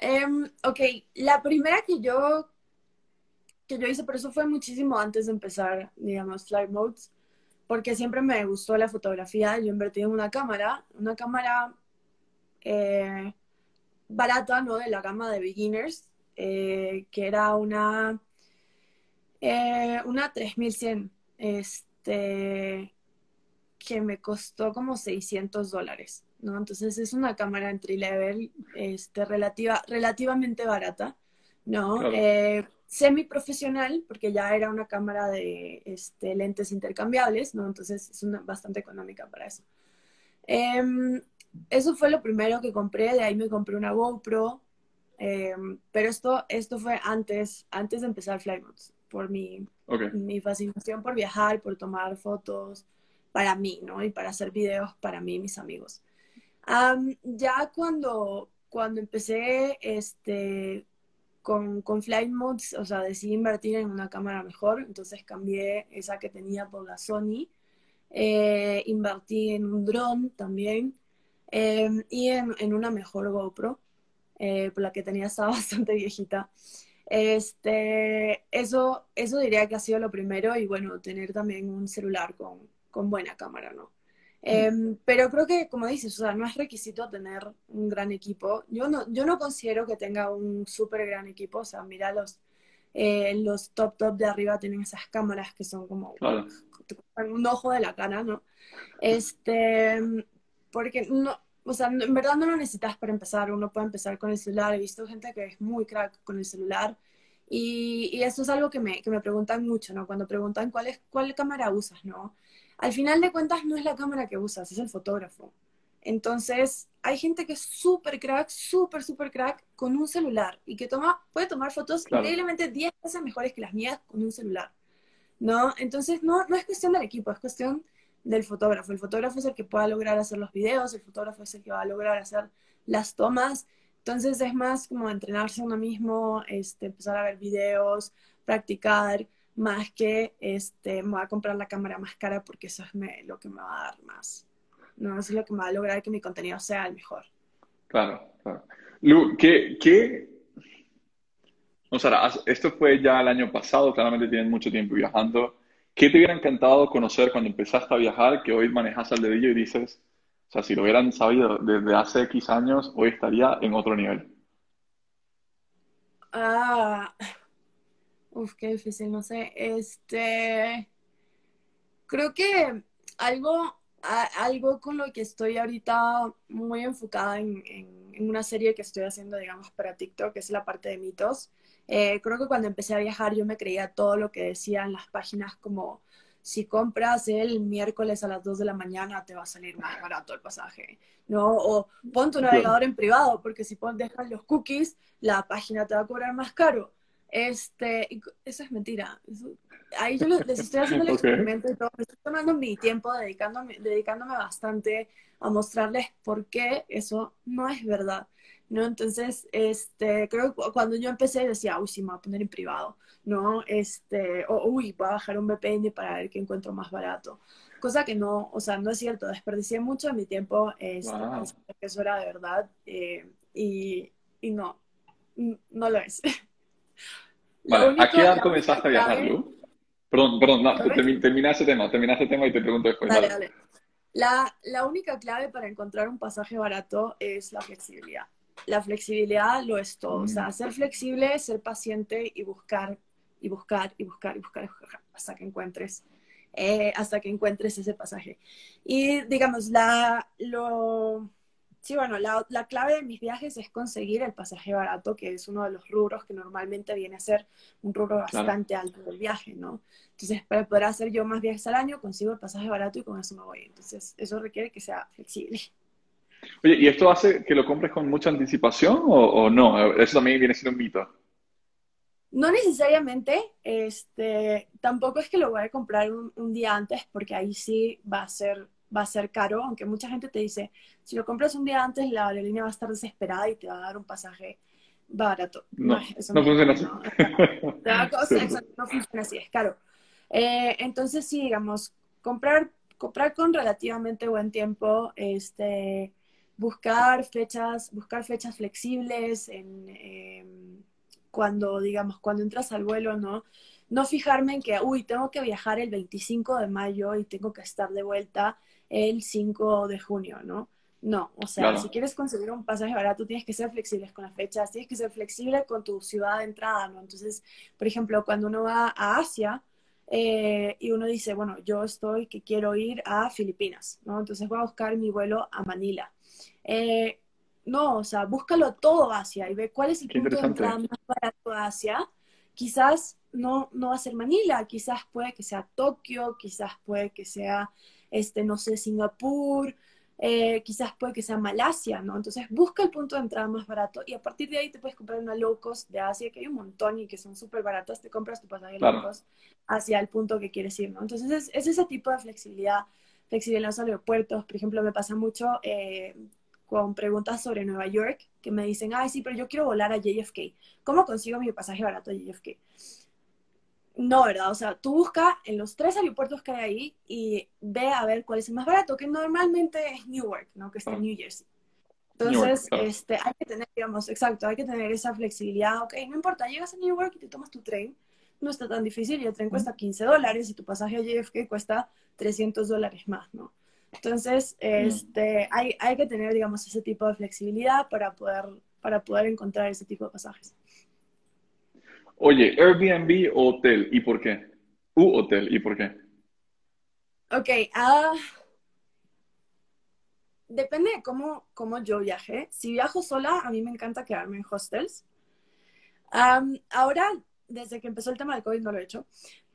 Um, ok, la primera que yo, que yo hice, pero eso fue muchísimo antes de empezar, digamos, Flight Modes, porque siempre me gustó la fotografía. Yo invertí en una cámara, una cámara eh, barata, ¿no? De la gama de beginners, eh, que era una, eh, una 3100. Este, que me costó como 600 dólares, ¿no? Entonces es una cámara entry level, este, relativa, relativamente barata, ¿no? Eh, semi profesional, porque ya era una cámara de este, lentes intercambiables, ¿no? Entonces es una, bastante económica para eso. Em, eso fue lo primero que compré, de ahí me compré una GoPro, em, pero esto, esto fue antes, antes de empezar Flymods, por mi, mi fascinación por viajar, por tomar fotos, para mí, ¿no? Y para hacer videos para mí y mis amigos. ya cuando, cuando empecé este, con, con Flight Modes, o sea, decidí invertir en una cámara mejor, entonces cambié esa que tenía por la Sony. Eh, invertí en un dron también em, y en, en, una mejor GoPro, eh, por la que tenía estaba bastante viejita. Este, eso, eso diría que ha sido lo primero y bueno, tener también un celular con, con buena cámara, ¿no? Em, pero creo que, como dices, o sea, no es requisito tener un gran equipo. Yo no, yo no considero que tenga un súper gran equipo. O sea, mira, los, eh, los top top de arriba tienen esas cámaras que son como un ojo de la cara, ¿no? Este, porque no, o sea, en verdad no lo necesitas para empezar. Uno puede empezar con el celular. He visto gente que es muy crack con el celular. Y, y eso es algo que me, que me preguntan mucho, ¿no? Cuando preguntan cuál, es, cuál cámara usas, ¿no? al final de cuentas no es la cámara que usas, es el fotógrafo. Entonces, hay gente que es súper crack, súper, súper crack con un celular y que toma, puede tomar fotos increíblemente 10 veces mejores que las mías con un celular. ¿No? Entonces, no, no es cuestión del equipo, es cuestión del fotógrafo. El fotógrafo es el que pueda lograr hacer los videos, el fotógrafo es el que va a lograr hacer las tomas. Entonces, es más como entrenarse uno mismo, este, empezar a ver videos, practicar más que este, me voy a comprar la cámara más cara porque eso es lo que me va a dar más. No, eso es lo que me va a lograr que mi contenido sea el mejor. Claro, claro. Lu, ¿qué, qué... O sea, esto fue ya el año pasado, claramente tienes mucho tiempo viajando. ¿Qué te hubiera encantado conocer cuando empezaste a viajar que hoy manejas al dedillo y dices, o sea, si lo hubieran sabido desde hace X años, hoy estaría en otro nivel? Ah, Uf, qué difícil, no sé. Este, creo que algo, algo con lo que estoy ahorita muy enfocada en, una serie que estoy haciendo, digamos, para TikTok, que es la parte de mitos. Eh, creo que cuando empecé a viajar yo me creía todo lo que decían las páginas como si compras el miércoles a las 2 de la mañana te va a salir más barato el pasaje, ¿no? O pon tu navegador en privado, porque si pon, dejas los cookies, la página te va a cobrar más caro. Este, eso es mentira. ahí yo les estoy haciendo el experimento y todo. estoy tomando mi tiempo dedicándome, dedicándome bastante a mostrarles por qué eso no es verdad. ¿No? Entonces, este, creo que cuando yo empecé decía, uy, sí, me voy a poner en privado, ¿no? Este, o uy, voy a bajar un VPN para ver qué encuentro más barato. Cosa que no, o sea, no es cierto, desperdicié mucho de mi tiempo, este, que eso era de verdad, eh, y, y no, no lo es. Vale, ¿a qué edad comenzaste a viajar, Lu? Perdón, perdón, no, termina ese tema, termina ese tema y te pregunto después. Dale, dale. La, la única clave para encontrar un pasaje barato es la flexibilidad. La flexibilidad lo es todo. O sea, mm. ser flexible, ser paciente y buscar, y buscar, y buscar, y buscar, hasta que encuentres, eh, hasta que encuentres ese pasaje. Y digamos, la, lo, Sí, bueno, la, la, clave de mis viajes es conseguir el pasaje barato, que es uno de los rubros que normalmente viene a ser un rubro bastante alto del viaje, ¿no? Entonces, para poder hacer yo más viajes al año, consigo el pasaje barato y con eso me voy. Entonces, eso requiere que sea flexible. Oye, ¿y esto hace que lo compres con mucha anticipación o, o no? Eso también viene siendo un mito. No necesariamente, este, tampoco es que lo voy a comprar un, un día antes, porque ahí sí va a ser va a ser caro, aunque mucha gente te dice, si lo compras un día antes, la aerolínea va a estar desesperada y te va a dar un pasaje barato. No, no, funciona así. No, funciona así, es caro. Eh, entonces, sí, digamos, comprar, comprar con relativamente buen tiempo, este, buscar fechas, buscar fechas flexibles en, em, cuando, digamos, cuando entras al vuelo, ¿no? No fijarme en que, uy, tengo que viajar el 25 de mayo y tengo que estar de vuelta el 5 de junio, ¿no? No, o sea, si quieres conseguir un pasaje barato, tienes que ser flexible con las fechas, tienes que ser flexible con tu ciudad de entrada, ¿no? Entonces, por ejemplo, cuando uno va a Asia eh, y uno dice, bueno, yo estoy que quiero ir a Filipinas, ¿no? Entonces voy a buscar mi vuelo a Manila. Eh, no, o sea, búscalo todo Asia y ve cuál es el punto de entrada más barato a Asia. Quizás no, no va a ser Manila, quizás puede que sea Tokio, quizás puede que sea este, no sé, Singapur, eh, quizás puede que sea Malasia, ¿no? Entonces busca el punto de entrada más barato y a partir de ahí te puedes comprar una low cost de Asia, que hay un montón y que son súper baratas, te compras tu pasaje low cost hacia el punto que quieres ir, ¿no? Entonces es, ese tipo de flexibilidad, flexibilidad en los aeropuertos, por ejemplo, me pasa mucho eh, con preguntas sobre Nueva York, que me dicen, ay, sí, pero yo quiero volar a JFK, ¿cómo consigo mi pasaje barato a JFK? No, ¿verdad? O sea, tú busca en los tres aeropuertos que hay ahí y ve a ver cuál es el más barato, que normalmente es Newark, ¿no? Que está en New Jersey. Entonces, este, hay que tener, digamos, exacto, hay que tener esa flexibilidad. Ok, no importa, llegas a Newark y te tomas tu tren, no está tan difícil y el tren cuesta 15 dólares y tu pasaje a JFK cuesta 300 dólares más, ¿no? Entonces, este, hay, hay que tener, digamos, ese tipo de flexibilidad para poder, para poder encontrar ese tipo de pasajes. Oye, Airbnb o hotel, ¿y por qué? U hotel, ¿y por qué? Ok, ah, depende de cómo, cómo yo viaje. Si viajo sola, a mí me encanta quedarme en hostels. ahora, desde que empezó el tema del COVID, no lo he hecho,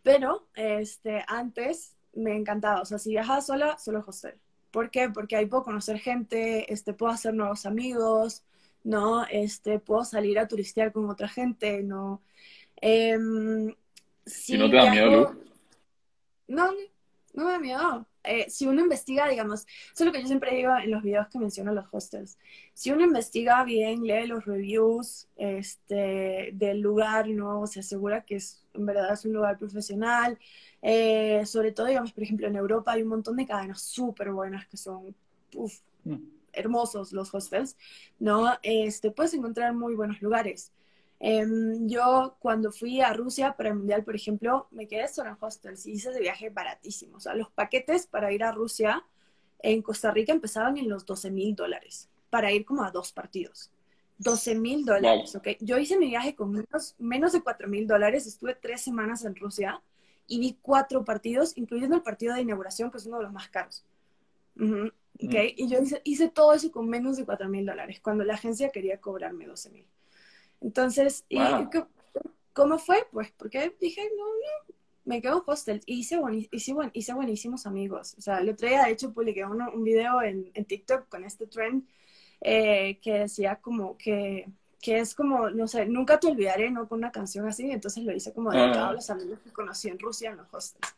pero este, antes me encantaba. O sea, si viajaba sola, solo hostel. ¿Por qué? Porque ahí puedo conocer gente, este, puedo hacer nuevos amigos, ¿no? Este, puedo salir a turistear con otra gente, ¿no? Eh, si no te da miedo, No, no me da miedo. Eh, si uno investiga, digamos, eso es lo que yo siempre digo en los videos que menciono los hostels. Si uno investiga bien, lee los reviews este, del lugar, ¿no? Se asegura que es, en verdad es un lugar profesional. Eh, sobre todo, digamos, por ejemplo, en Europa hay un montón de cadenas súper buenas que son mm. hermosos los hostels, ¿no? Este, puedes encontrar muy buenos lugares. Em, yo cuando fui a Rusia para el Mundial, por ejemplo, me quedé solo en hostels y hice ese viaje baratísimo. O sea, los paquetes para ir a Rusia en Costa Rica empezaban en los 12 mil dólares para ir como a dos partidos. 12 mil dólares, ¿ok? Yo hice mi viaje con menos, menos de 4 mil dólares, estuve tres semanas en Rusia y vi cuatro partidos, incluyendo el partido de inauguración, que es uno de los más caros. ¿okay? Y yo hice, hice, todo eso con menos de 4 mil dólares, cuando la agencia quería cobrarme 12 mil. Entonces, ¿y ¿cómo fue? Pues porque dije, no, no, me quedo hostel. Y hice, hice, hice, buenísimos amigos. O sea, el otro día, de hecho, publiqué un video en, en TikTok con este trend eh, que decía como que, que es como, no sé, nunca te olvidaré, ¿no? Con una canción así, entonces lo hice como de todos ah. los amigos que conocí en Rusia en los hostels.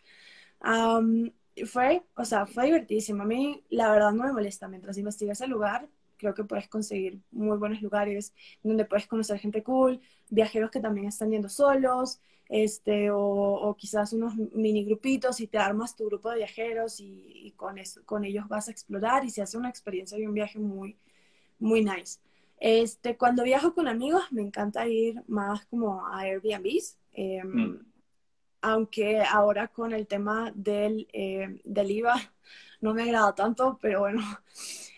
y fue, o sea, fue divertidísimo. A mí, la verdad, no me molesta. Mientras investigas el lugar, creo que puedes conseguir muy buenos lugares donde puedes conocer gente cool, viajeros que también están yendo solos, este, o, o quizás unos mini grupitos y te armas tu grupo de viajeros y, con, eso, con ellos vas a explorar y se hace una experiencia y un viaje muy, muy nice. Este, cuando viajo con amigos me encanta ir más como a Airbnbs, em, mm. aunque ahora con el tema del, em, del IVA no me agrada tanto, pero bueno,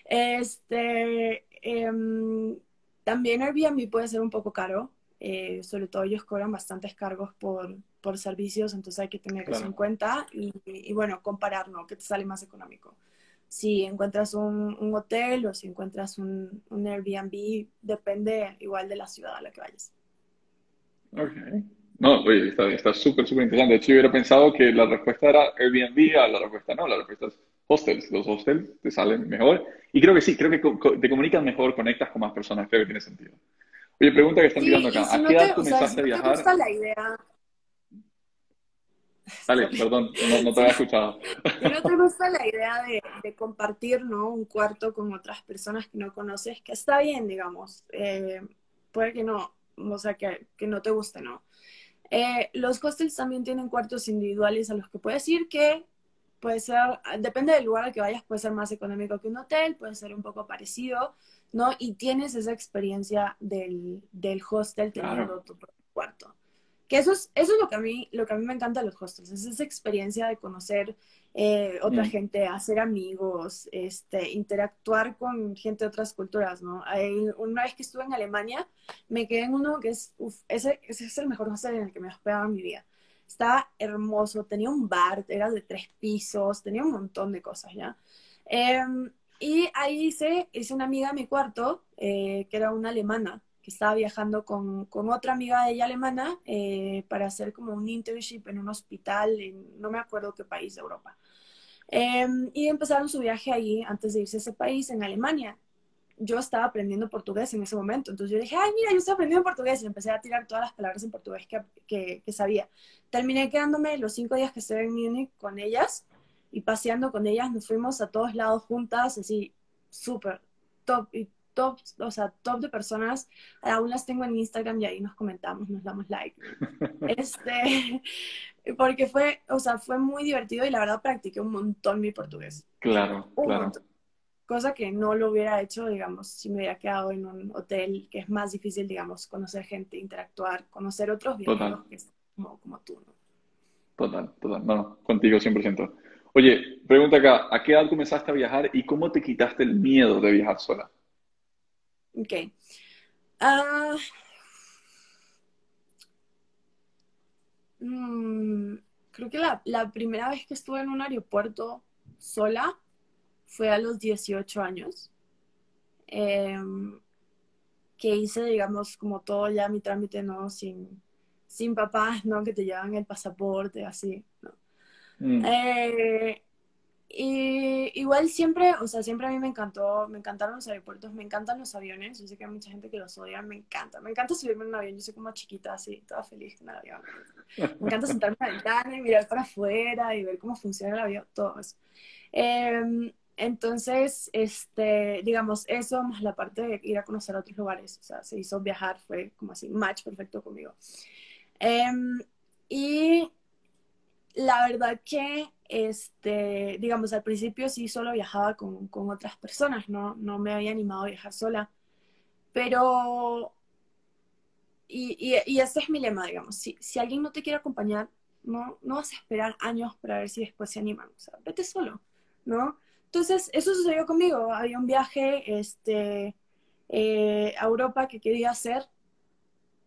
este, em, también Airbnb puede ser un poco caro, eh, sobre todo ellos cobran bastantes cargos por, por servicios, entonces hay que tener eso en cuenta y, y, bueno, comparar, ¿no? Que te sale más económico si encuentras un, un hotel o si encuentras un, un, Airbnb, depende igual de la ciudad a la que vayas. Ok. No, oye, está súper, súper interesante. De hecho, yo hubiera pensado que la respuesta era Airbnb, a la respuesta no, la respuesta es hostels. Los hostels te salen mejor. Y creo que sí, creo que te comunicas mejor, conectas con más personas, creo que tiene sentido. Oye, pregunta que están tirando acá. ¿A qué edad comenzaste a viajar? gusta la idea Dale, perdón, no, te había escuchado. no te gusta la idea de, compartir ¿no? un cuarto con otras personas que no conoces, que está bien, digamos. Eh, puede que no, o sea, que, que no te guste, ¿no? Eh, los hostels también tienen cuartos individuales a los que puedes ir que puede ser, depende del lugar al que vayas, puede ser más económico que un hotel, puede ser un poco parecido, ¿no? Y tienes esa experiencia del, del hostel teniendo tu cuarto. Que eso es, eso es lo que a mí, lo que a mí me encanta de los hostels, es esa experiencia de conocer eh, otra gente, hacer amigos, este, interactuar con gente de otras culturas, ¿no? una vez que estuve en Alemania, me quedé en uno que es, uf, ese, ese es el mejor hostel en el que me he hospedado en mi vida. Estaba hermoso, tenía un bar, era de tres pisos, tenía un montón de cosas, ¿ya? Em, y ahí hice, hice una amiga en mi cuarto, eh, que era una alemana, estaba viajando con, con otra amiga de ella alemana eh, para hacer como un internship en un hospital en no me acuerdo qué país de Europa. Em, y empezaron su viaje ahí antes de irse a ese país, en Alemania. Yo estaba aprendiendo portugués en ese momento, entonces yo dije, ay, mira, yo estoy aprendiendo portugués y empecé a tirar todas las palabras en portugués que, que, que sabía. Terminé quedándome los cinco días que estuve en Múnich con ellas y paseando con ellas, nos fuimos a todos lados juntas, así, súper top. Y top, o sea, top de personas. Aún las tengo en Instagram y ahí nos comentamos, nos damos like. este, porque fue, o sea, fue muy divertido y la verdad practiqué un montón mi portugués. Claro, claro. Cosa que no lo hubiera hecho, digamos, si me hubiera quedado en un hotel, que es más difícil, digamos, conocer gente, interactuar, conocer otros viajeros que como, como tú, ¿no? Total, total. No, contigo 100%. Oye, pregunta acá, ¿a qué edad comenzaste a viajar y cómo te quitaste el miedo de viajar sola? Ok. Ah, mm, creo que la, primera vez que estuve en un aeropuerto sola fue a los 18 años. Em, que hice, digamos, como todo ya mi trámite, ¿no? Sin, sin papás, ¿no? Que te llevan el pasaporte, así, ¿no? Mm. Eh, y igual siempre, o sea, siempre a mí me encantó, me encantaron los aeropuertos, me encantan los aviones. Yo sé que hay mucha gente que los odia, me encanta. Me encanta subirme en un avión, yo soy como chiquita, así, toda feliz en el avión. Me encanta sentarme en la ventana y mirar para afuera y ver cómo funciona el avión, todo eso. Em, entonces, este, digamos, eso más la parte de ir a conocer otros lugares, o sea, se hizo viajar, fue como así, match perfecto conmigo. Em, y la verdad que este, digamos, al principio sí solo viajaba con, con, otras personas, ¿no? No me había animado a viajar sola. Pero, y, y, y ese es mi lema, digamos, si, si alguien no te quiere acompañar, no, no vas a esperar años para ver si después se animan, vete solo, ¿no? Entonces, eso sucedió conmigo, había un viaje, este, eh, a Europa que quería hacer.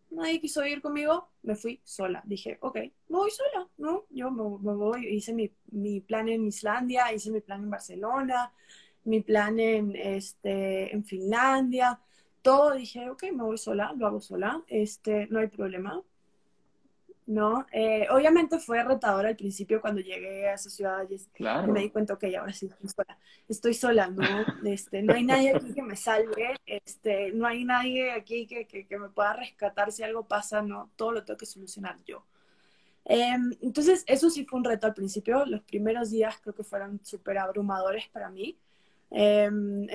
Nadie quiso ir conmigo, me fui sola. Dije, ok, me voy sola, ¿no? Yo me, voy, hice mi, mi, plan en Islandia, hice mi plan en Barcelona, mi plan en, este, en Finlandia, todo. Dije, ok, me voy sola, lo hago sola, este, no hay problema. ¿No? Eh, obviamente fue retador al principio cuando llegué a esa ciudad y me di cuenta, que ahora sí estoy sola, estoy sola, ¿no? Este, no hay nadie aquí que me salve, este, no hay nadie aquí que, que, me pueda rescatar si algo pasa, ¿no? Todo lo tengo que solucionar yo. Em, entonces, eso sí fue un reto al principio, los primeros días creo que fueron súper abrumadores para mí. Em,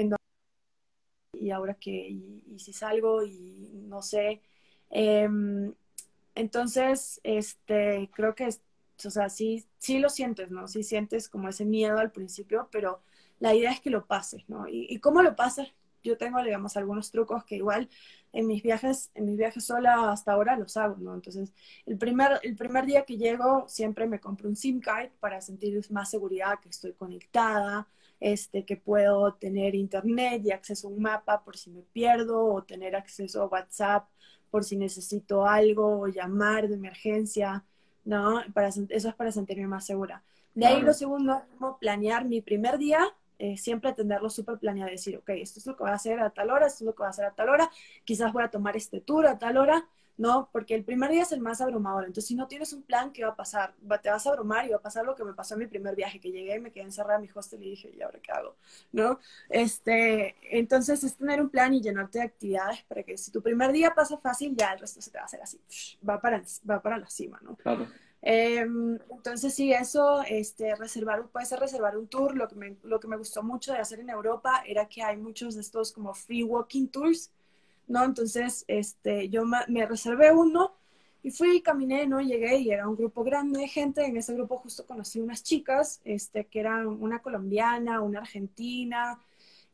y ahora que, y, si salgo y no sé, em, entonces, este, creo que, o sea, sí, sí lo sientes, ¿no? Sí sientes como ese miedo al principio, pero la idea es que lo pases, ¿no? ¿Y, cómo lo pasas? Yo tengo, digamos, algunos trucos que igual en mis viajes, en mis viajes sola hasta ahora los hago, ¿no? Entonces, el primer, el primer día que llego siempre me compro un SIM card para sentir más seguridad, que estoy conectada, este, que puedo tener internet y acceso a un mapa por si me pierdo o tener acceso a WhatsApp por si necesito algo o llamar de emergencia, ¿no? Para, eso es para sentirme más segura. De ahí lo segundo, como planear mi primer día, eh, siempre tenerlo súper planeado, decir, ok, esto es lo que voy a hacer a tal hora, esto es lo que voy a hacer a tal hora, quizás voy a tomar este tour a tal hora, ¿no? Porque el primer día es el más abrumador. Entonces, si no tienes un plan, ¿qué va a pasar? te vas a abrumar y va a pasar lo que me pasó en mi primer viaje, que llegué y me quedé encerrada en mi hostel y dije, ¿y ahora qué hago? ¿No? Este, entonces, es tener un plan y llenarte de actividades para que si tu primer día pasa fácil, ya el resto se te va a hacer así, va para, va para la cima, ¿no? Claro. Em, entonces, sí, eso, este, reservar, puede ser reservar un tour. Lo que, me, lo que me gustó mucho de hacer en Europa era que hay muchos de estos como free walking tours, ¿no? Entonces, este, yo me reservé uno y fui, caminé, ¿no? Llegué y era un grupo grande de gente. En ese grupo justo conocí unas chicas, este, que eran una colombiana, una argentina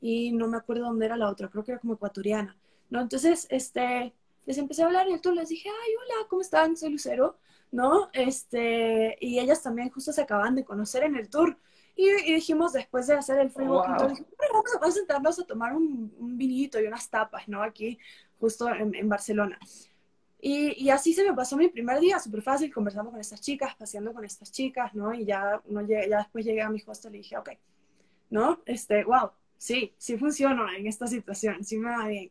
y no me acuerdo dónde era la otra, creo que era como ecuatoriana, ¿no? Entonces, este, les empecé a hablar y el les dije, ay, hola, ¿cómo están? Soy Lucero, ¿no? Este, y ellas también justo se acaban de conocer en el tour. Y, dijimos, después de hacer el free walking, vamos, a sentarnos a tomar un, vinito y unas tapas, ¿no? Aquí, justo en, Barcelona. Y, y, así se me pasó mi primer día, súper fácil, conversando con estas chicas, paseando con estas chicas, ¿no? Y ya, uno ya después llegué a mi hostel y dije, ok, ¿no? Este, wow, sí, sí funciona en esta situación, sí me va bien.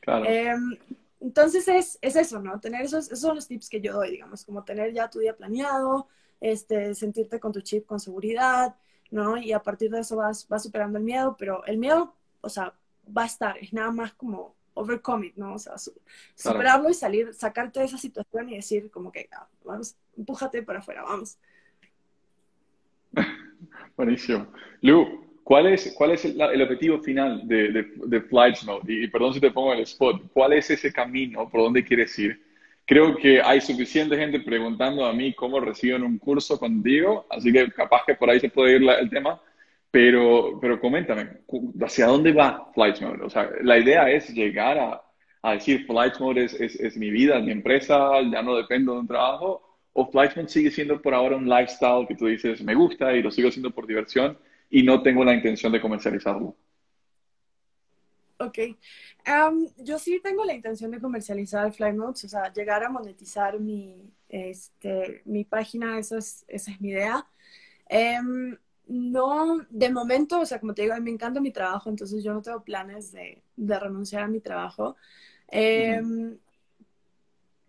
Claro. Em, entonces es, es, eso, ¿no? Tener esos, esos son los tips que yo doy, digamos, como tener ya tu día planeado, este, sentirte con tu chip con seguridad, ¿no? Y a partir de eso vas, vas superando el miedo, pero el miedo, o sea, va a estar, es nada más como overcome it, ¿no? O sea, superarlo y salir, sacarte de esa situación y decir como que, ah, vamos, empújate para afuera, vamos. Buenísimo. Lu, ¿cuál es, cuál es el, objetivo final de, de, de Flights Mode? Y, y, perdón si te pongo en el spot, ¿cuál es ese camino por dónde quieres ir? Creo que hay suficiente gente preguntando a mí cómo reciben un curso contigo, así que capaz que por ahí se puede ir el tema, pero, pero coméntame, ¿hacia dónde va Flight Mode? O sea, la idea es llegar a, a decir Flight Mode es, es, es, mi vida, es mi empresa, ya no dependo de un trabajo, o Flight Mode sigue siendo por ahora un lifestyle que tú dices, me gusta y lo sigo haciendo por diversión y no tengo la intención de comercializarlo. Ok. yo sí tengo la intención de comercializar Flynotes, o sea, llegar a monetizar mi, este, mi página, esa es, esa es mi idea. Em, no, de momento, o sea, como te digo, a mí me encanta mi trabajo, entonces yo no tengo planes de, de renunciar a mi trabajo.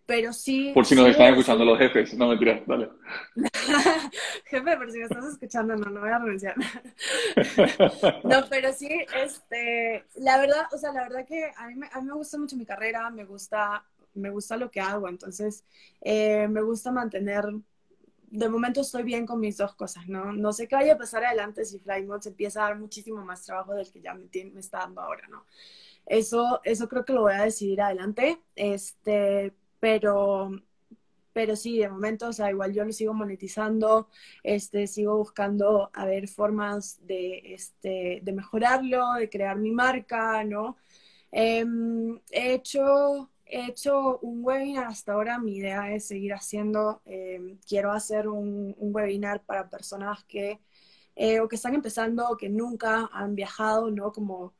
Pero sí. Por si nos están escuchando los jefes, no mentira, dale. Jefe, pero si me estás escuchando, no, no voy a renunciar. no, pero sí, este, la verdad, o sea, la verdad que a mí, me, a mí me gusta mucho mi carrera, me gusta, me gusta lo que hago, entonces eh, me gusta mantener. De momento estoy bien con mis dos cosas, ¿no? No sé qué vaya a pasar adelante si se empieza a dar muchísimo más trabajo del que ya me, me está dando ahora, ¿no? Eso, eso creo que lo voy a decidir adelante. Este, pero, pero sí, de momento, o sea, igual yo lo sigo monetizando, este, sigo buscando a ver formas de, este, de mejorarlo, de crear mi marca, ¿no? Em, he hecho he hecho un webinar hasta ahora, mi idea es seguir haciendo, em, quiero hacer un, un, webinar para personas que eh, o que están empezando o que nunca han viajado, ¿no? Como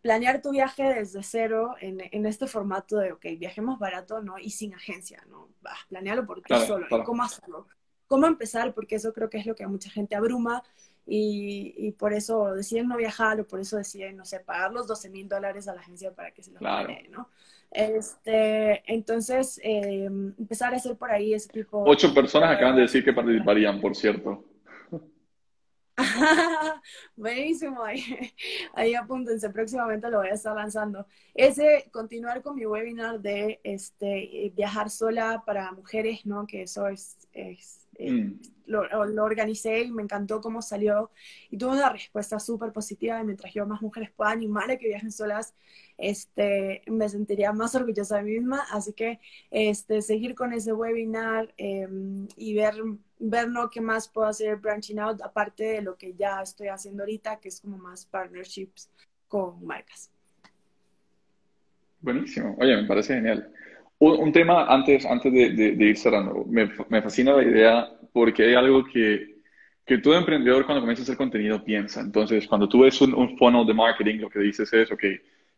planear tu viaje desde cero en, este formato de, ok, viajemos barato, ¿no? Y sin agencia, ¿no? Bah, planearlo por ti solo. ¿Cómo hacerlo? ¿Cómo empezar? Porque eso creo que es lo que a mucha gente abruma y, por eso deciden no viajar o por eso deciden, no sé, pagar los 12 mil dólares a la agencia para que se los claro. ¿no? Este, entonces, em, empezar a hacer por ahí ese tipo... Ocho personas acaban de decir que participarían, por cierto. Buenísimo, ahí, ahí apúntense, próximamente lo voy a estar lanzando. Ese, continuar con mi webinar de este, viajar sola para mujeres, ¿no? Que eso es, es eh, mm. lo, lo, organicé y me encantó cómo salió y tuve una respuesta súper positiva y mientras yo más mujeres puedan animar a que viajen solas, este, me sentiría más orgullosa de mí misma, así que este, seguir con ese webinar em, y ver, ver ¿no? qué más puedo hacer branching out, aparte de lo que ya estoy haciendo ahorita, que es como más partnerships con marcas. Buenísimo, oye, me parece genial. Un, tema antes, antes de, de, ir cerrando, me, me, fascina la idea porque hay algo que, que todo emprendedor cuando comienza a hacer contenido piensa. Entonces, cuando tú ves un, un funnel de marketing, lo que dices es, ok,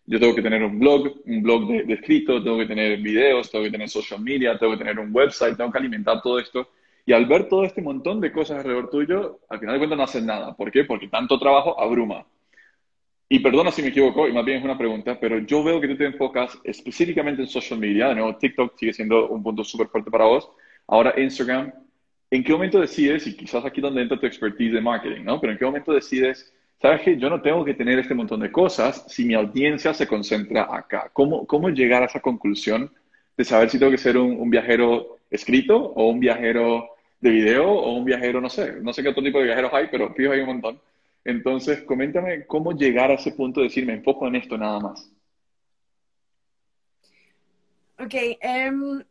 yo tengo que tener un blog, un blog de, de, escrito, tengo que tener videos, tengo que tener social media, tengo que tener un website, tengo que alimentar todo esto. Y al ver todo este montón de cosas alrededor tuyo, al final de cuentas no haces nada. ¿Por qué? Porque tanto trabajo abruma. Y perdona si me equivoco, y más bien es una pregunta, pero yo veo que tú te enfocas específicamente en social media. De nuevo, TikTok sigue siendo un punto súper fuerte para vos. Ahora Instagram. ¿En qué momento decides, y quizás aquí donde entra tu expertise de marketing, ¿no? Pero en qué momento decides, sabes que yo no tengo que tener este montón de cosas si mi audiencia se concentra acá? ¿Cómo, cómo llegar a esa conclusión de saber si tengo que ser un, viajero escrito o un viajero de video o un viajero, no sé, no sé qué otro tipo de viajeros hay, pero fijo hay un montón. Entonces, coméntame cómo llegar a ese punto de decir, me enfoco en esto nada más. Ok, em,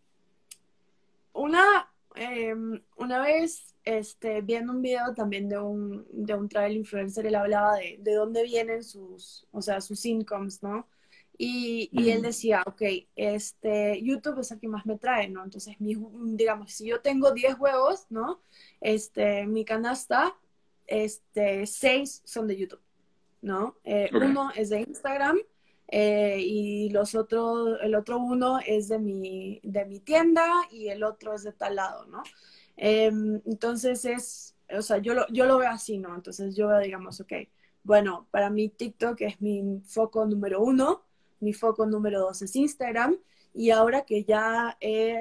una, em, una vez este, viendo un video también de un, de un travel influencer, él hablaba de, de dónde vienen sus, o sea, sus incomes, ¿no? Y, y, él decía, ok, este, YouTube es el que más me trae, ¿no? Entonces, mi, digamos, si yo tengo 10 huevos, ¿no? Este, mi canasta este, seis son de YouTube, ¿no? Eh, uno es de Instagram eh, y los otros, el otro uno es de mi, de mi tienda y el otro es de tal lado, ¿no? Em, entonces es, o sea, yo lo, yo lo veo así, ¿no? Entonces yo veo, digamos, ok, bueno, para mí TikTok es mi foco número uno, mi foco número dos es Instagram y ahora que ya,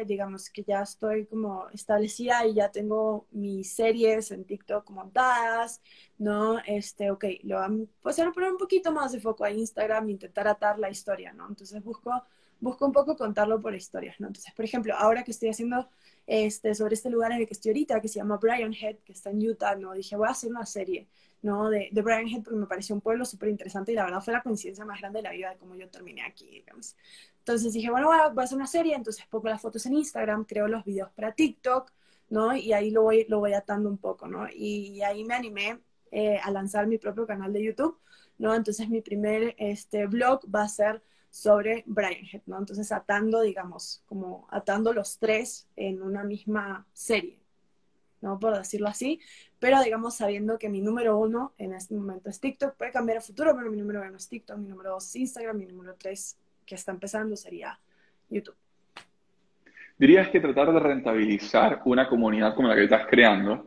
digamos, que ya estoy como establecida y ya tengo mis series en TikTok montadas, ¿no? Este, ok, lo van pues, a poner un poquito más de foco a Instagram, intentar atar la historia, ¿no? Entonces busco, busco un poco contarlo por historias, ¿no? Entonces, por ejemplo, ahora que estoy haciendo este, sobre este lugar en el que estoy ahorita, que se llama Brian Head, que está en Utah, ¿no? Dije, voy a hacer una serie, ¿no? De, de Brian Head porque me pareció un pueblo súper interesante y la verdad fue la coincidencia más grande de la vida de cómo yo terminé aquí, digamos. Entonces dije, bueno, voy a, hacer una serie, entonces pongo las fotos en Instagram, creo los videos para TikTok, ¿no? Y ahí lo voy, lo voy atando un poco, ¿no? Y, ahí me animé eh, a lanzar mi propio canal de YouTube, ¿no? Entonces mi primer este, blog va a ser sobre Brian Head, ¿no? Entonces atando, digamos, como atando los tres en una misma serie, ¿no? Por decirlo así, pero digamos sabiendo que mi número uno en este momento es TikTok, puede cambiar a futuro, pero mi número uno es TikTok, mi número dos es Instagram, mi número tres que está empezando sería YouTube. ¿Dirías que tratar de rentabilizar una comunidad como la que estás creando,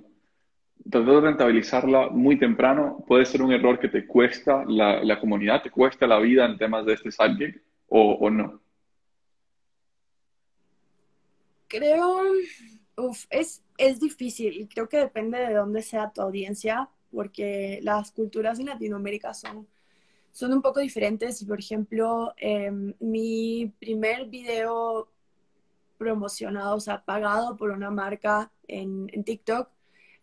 tratar de rentabilizarla muy temprano, puede ser un error que te cuesta la, comunidad, te cuesta la vida en temas de este side o, no? Creo, uf, es, es difícil y creo que depende de dónde sea tu audiencia, porque las culturas en Latinoamérica son son un poco diferentes. Y por ejemplo, em, mi primer video promocionado, o sea, pagado por una marca en, en TikTok,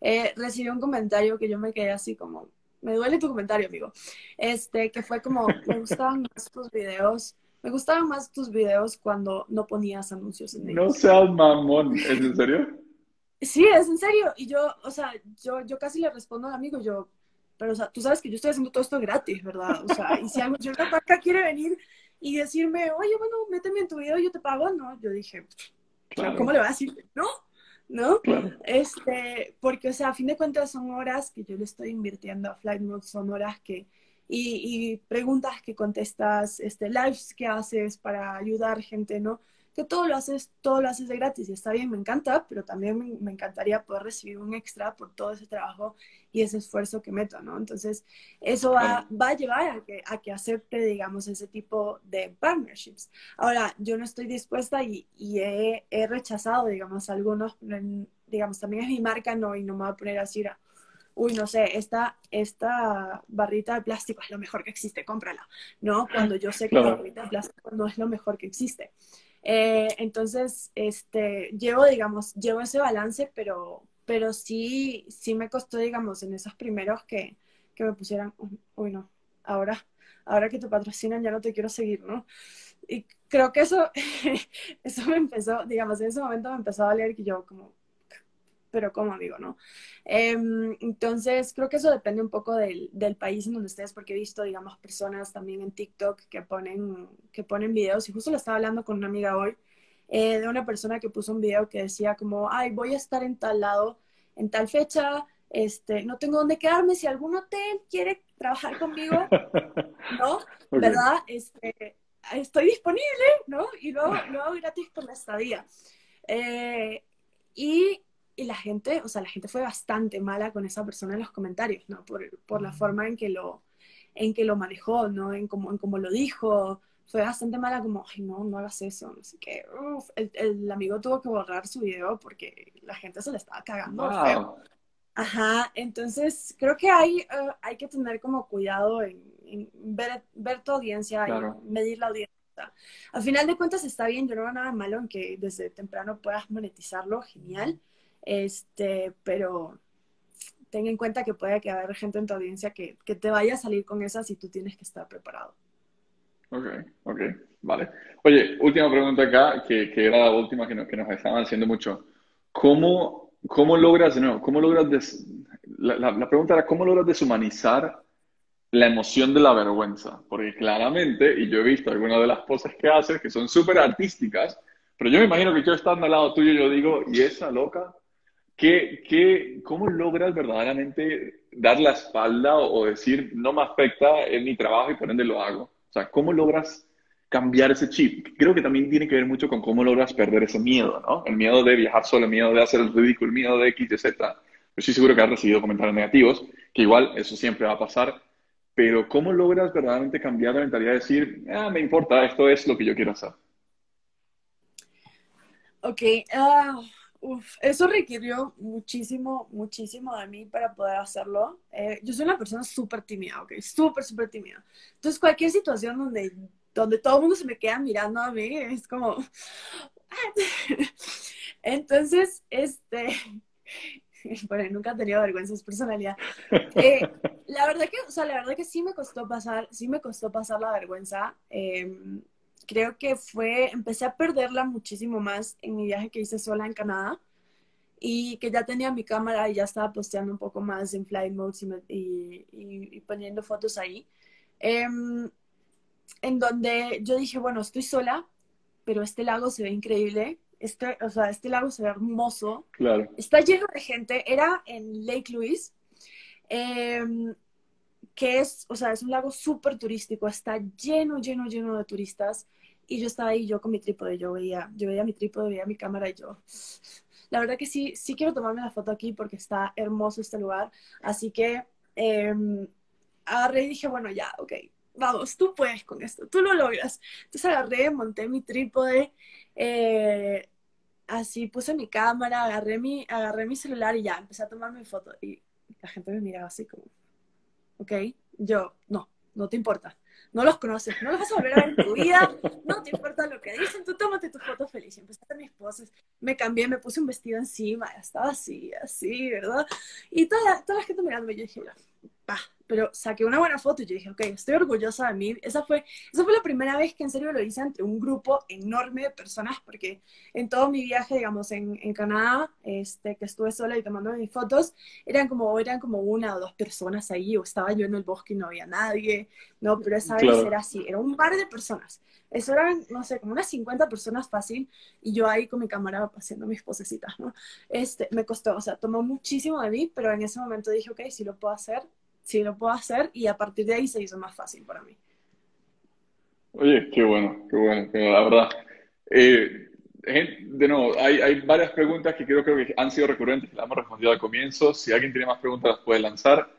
eh, recibí un comentario que yo me quedé así como, me duele tu comentario, amigo. Este, que fue como, me gustaban más tus videos, me gustaban más tus videos cuando no ponías anuncios en ellos. No seas mamón, ¿es en serio? Sí, es en serio. Y yo, o sea, yo, yo casi le respondo al amigo, yo, pero, o sea, tú sabes que yo estoy haciendo todo esto gratis, ¿verdad? O sea, y si alguien de acá quiere venir y decirme, oye, bueno, méteme en tu video y yo te pago, no, yo dije, ¿cómo le voy a decir? No, ¿no? Este, porque, o sea, a fin de cuentas son horas que yo le estoy invirtiendo a Flight Mode, son horas que y, preguntas que contestas, este, lives que haces para ayudar gente, ¿no? Que todo lo haces, todo lo haces de gratis y está bien, me encanta, pero también me, encantaría poder recibir un extra por todo ese trabajo y ese esfuerzo que meto, ¿no? Entonces, eso va, va a llevar a que, a que acepte, digamos, ese tipo de partnerships. Ahora, yo no estoy dispuesta y, y he, he, rechazado, digamos, algunos, digamos, también es mi marca, no, y no me voy a poner así, uy, no sé, esta, esta barrita de plástico es lo mejor que existe, cómprala, ¿no? Cuando yo sé que la barrita de plástico no es lo mejor que existe. Eh, entonces, este, llevo, digamos, llevo ese balance, pero, pero sí, sí me costó, digamos, en esos primeros que, que me pusieran, uy, no, ahora, ahora que te patrocinan ya no te quiero seguir, ¿no? Y creo que eso, eso me empezó, digamos, en ese momento me empezó a valer que yo como, pero como digo, ¿no? Em, entonces, creo que eso depende un poco del, del, país en donde estés, porque he visto, digamos, personas también en TikTok que ponen, que ponen videos, y justo lo estaba hablando con una amiga hoy, eh, de una persona que puso un video que decía como, ay, voy a estar en tal lado, en tal fecha, este, no tengo dónde quedarme, si algún hotel quiere trabajar conmigo, ¿no? ¿Verdad? Este, estoy disponible, ¿no? Y luego, luego gratis por la estadía. Eh, y y la gente, o sea, la gente fue bastante mala con esa persona en los comentarios, ¿no? Por, por la forma en que lo, en que lo manejó, ¿no? En cómo, en cómo lo dijo. Fue bastante mala como, ay, no, no hagas eso, no sé qué. el, el, amigo tuvo que borrar su video porque la gente se le estaba cagando. Ajá, entonces creo que hay, eh, hay que tener como cuidado en, ver, ver, tu audiencia y medir la audiencia. Al final de cuentas está bien, yo no veo nada malo en que desde temprano puedas monetizarlo, genial este, pero ten en cuenta que puede que haber gente en tu audiencia que, que te vaya a salir con esas y tú tienes que estar preparado. Ok, ok, vale. Oye, última pregunta acá, que, que era la última que nos, que nos estaban haciendo mucho. ¿Cómo, cómo logras, no, cómo logras, la, la, pregunta era, ¿cómo logras deshumanizar la emoción de la vergüenza? Porque claramente, y yo he visto algunas de las poses que haces que son súper artísticas, pero yo me imagino que yo estando al lado tuyo, yo digo, ¿y esa loca? ¿Qué, qué, ¿Cómo logras verdaderamente dar la espalda o, decir, no me afecta, en mi trabajo y por ende lo hago? O sea, ¿cómo logras cambiar ese chip? Creo que también tiene que ver mucho con cómo logras perder ese miedo, ¿no? El miedo de viajar solo, el miedo de hacer el ridículo, el miedo de X, y Z. Yo estoy seguro que has recibido comentarios negativos, que igual eso siempre va a pasar, pero ¿cómo logras verdaderamente cambiar la mentalidad de decir, ah, me importa, esto es lo que yo quiero hacer? Ok, uh, Uf, eso requirió muchísimo, muchísimo de mí para poder hacerlo. Eh, yo soy una persona súper tímida, ¿ok? Súper, súper tímida. Entonces, cualquier situación donde, donde todo el mundo se me queda mirando a mí, es como... Entonces, este... Bueno, nunca he tenido vergüenza, es personalidad. Eh, la verdad que, o sea, la verdad que sí me costó pasar, sí me costó pasar la vergüenza. Eh, creo que fue, empecé a perderla muchísimo más en mi viaje que hice sola en Canadá y que ya tenía mi cámara y ya estaba posteando un poco más en flight modes y, y, poniendo fotos ahí. Em, en donde yo dije, bueno, estoy sola, pero este lago se ve increíble. Este, o sea, este lago se ve hermoso. Claro. Está lleno de gente. Era en Lake Louise. Eh, que es, o sea, es un lago súper turístico, está lleno, lleno, lleno de turistas. Y yo estaba ahí, yo con mi trípode, yo veía, yo veía mi trípode, veía mi cámara y yo, la verdad que sí, sí quiero tomarme la foto aquí porque está hermoso este lugar. Así que eh, agarré y dije, bueno, ya, ok, vamos, tú puedes con esto, tú lo logras. Entonces agarré, monté mi trípode, eh, así puse mi cámara, agarré mi, agarré mi celular y ya, empecé a tomar mi foto. Y la gente me miraba así como, ok, yo, no, no te importa no los conoces, no los vas a volver a ver en tu vida, no te importa lo que dicen, tú tómate tu foto feliz. Y empecé a mis poses, me cambié, me puse un vestido encima, estaba así, así, ¿verdad? Y toda, toda la gente mirándome, yo dije, pero saqué una buena foto y yo dije, ok, estoy orgullosa de mí. Esa fue, esa fue la primera vez que en serio lo hice ante un grupo enorme de personas, porque en todo mi viaje, digamos, en, en Canadá, este, que estuve sola y tomando mis fotos, eran como, eran como una o dos personas ahí, o estaba yo en el bosque y no había nadie, no, pero esa vez era así, era un par de personas. Eso eran, no sé, como unas 50 personas fácil, y yo ahí con mi cámara haciendo mis posecitas, ¿no? Este, me costó, o sea, tomó muchísimo de mí, pero en ese momento dije, ok, si lo puedo hacer, sí lo puedo hacer y a partir de ahí se hizo más fácil para mí. Oye, qué bueno, qué bueno, la verdad. Eh, de nuevo, hay, hay, varias preguntas que creo, creo que han sido recurrentes, que las hemos respondido al comienzo. Si alguien tiene más preguntas, las puede lanzar.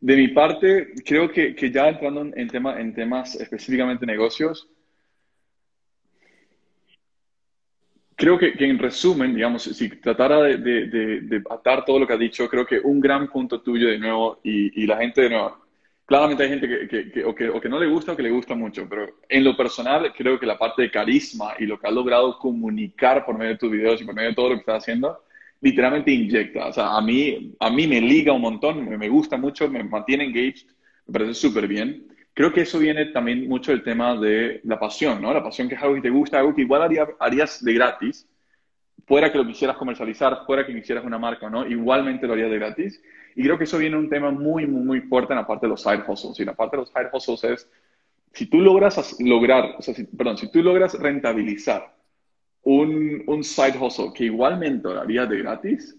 De mi parte, creo que, que ya entrando en, tema, en temas específicamente negocios, creo que, que, en resumen, digamos, si tratara de, de, de, atar todo lo que ha dicho, creo que un gran punto tuyo de nuevo y, y la gente de nuevo, claramente hay gente que, que, o que, o que no le gusta o que le gusta mucho, pero en lo personal creo que la parte de carisma y lo que has logrado comunicar por medio de tus videos y por medio de todo lo que estás haciendo, literalmente inyecta. O sea, a mí, a mí me liga un montón, me, gusta mucho, me mantiene engaged, me parece súper bien. Creo que eso viene también mucho del tema de la pasión, ¿no? La pasión que es algo que te gusta, algo que igual harías de gratis, fuera que lo quisieras comercializar, fuera que quisieras una marca, ¿no? Igualmente lo harías de gratis. Y creo que eso viene un tema muy, muy, muy fuerte en la parte de los side hustles. Y la parte de los side hustles es, si tú logras lograr, o sea, perdón, si tú logras rentabilizar un, un side hustle que igualmente lo haría de gratis,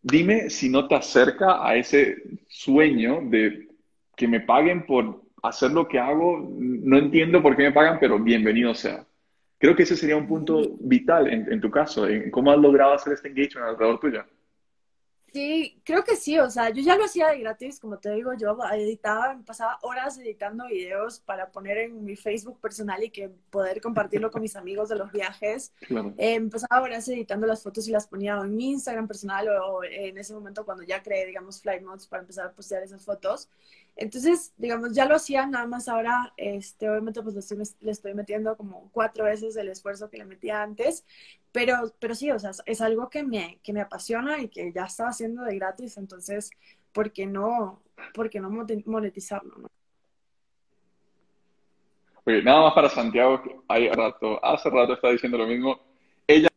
dime si no te acerca a ese sueño de que me paguen por hacer lo que hago. No entiendo por qué me pagan, pero bienvenido sea. Creo que ese sería un punto vital en, en tu caso, en cómo has logrado hacer este engagement alrededor tuyo. Sí, creo que sí, o sea, yo ya lo hacía de gratis, como te digo, yo editaba, pasaba horas editando videos para poner en mi Facebook personal y que poder compartirlo con mis amigos de los viajes. Eh, pasaba horas editando las fotos y las ponía en mi Instagram personal o, en ese momento cuando ya creé, digamos, Flight para empezar a postear esas fotos. Entonces, digamos, ya lo hacía, nada más ahora, este, obviamente, pues le estoy, metiendo como cuatro veces el esfuerzo que le metía antes, pero, pero sí, o sea, es algo que me, que me apasiona y que ya estaba haciendo de gratis, entonces, ¿por qué no, por qué no monetizarlo? No? Oye, nada más para Santiago, hay rato, hace rato está diciendo lo mismo. Ella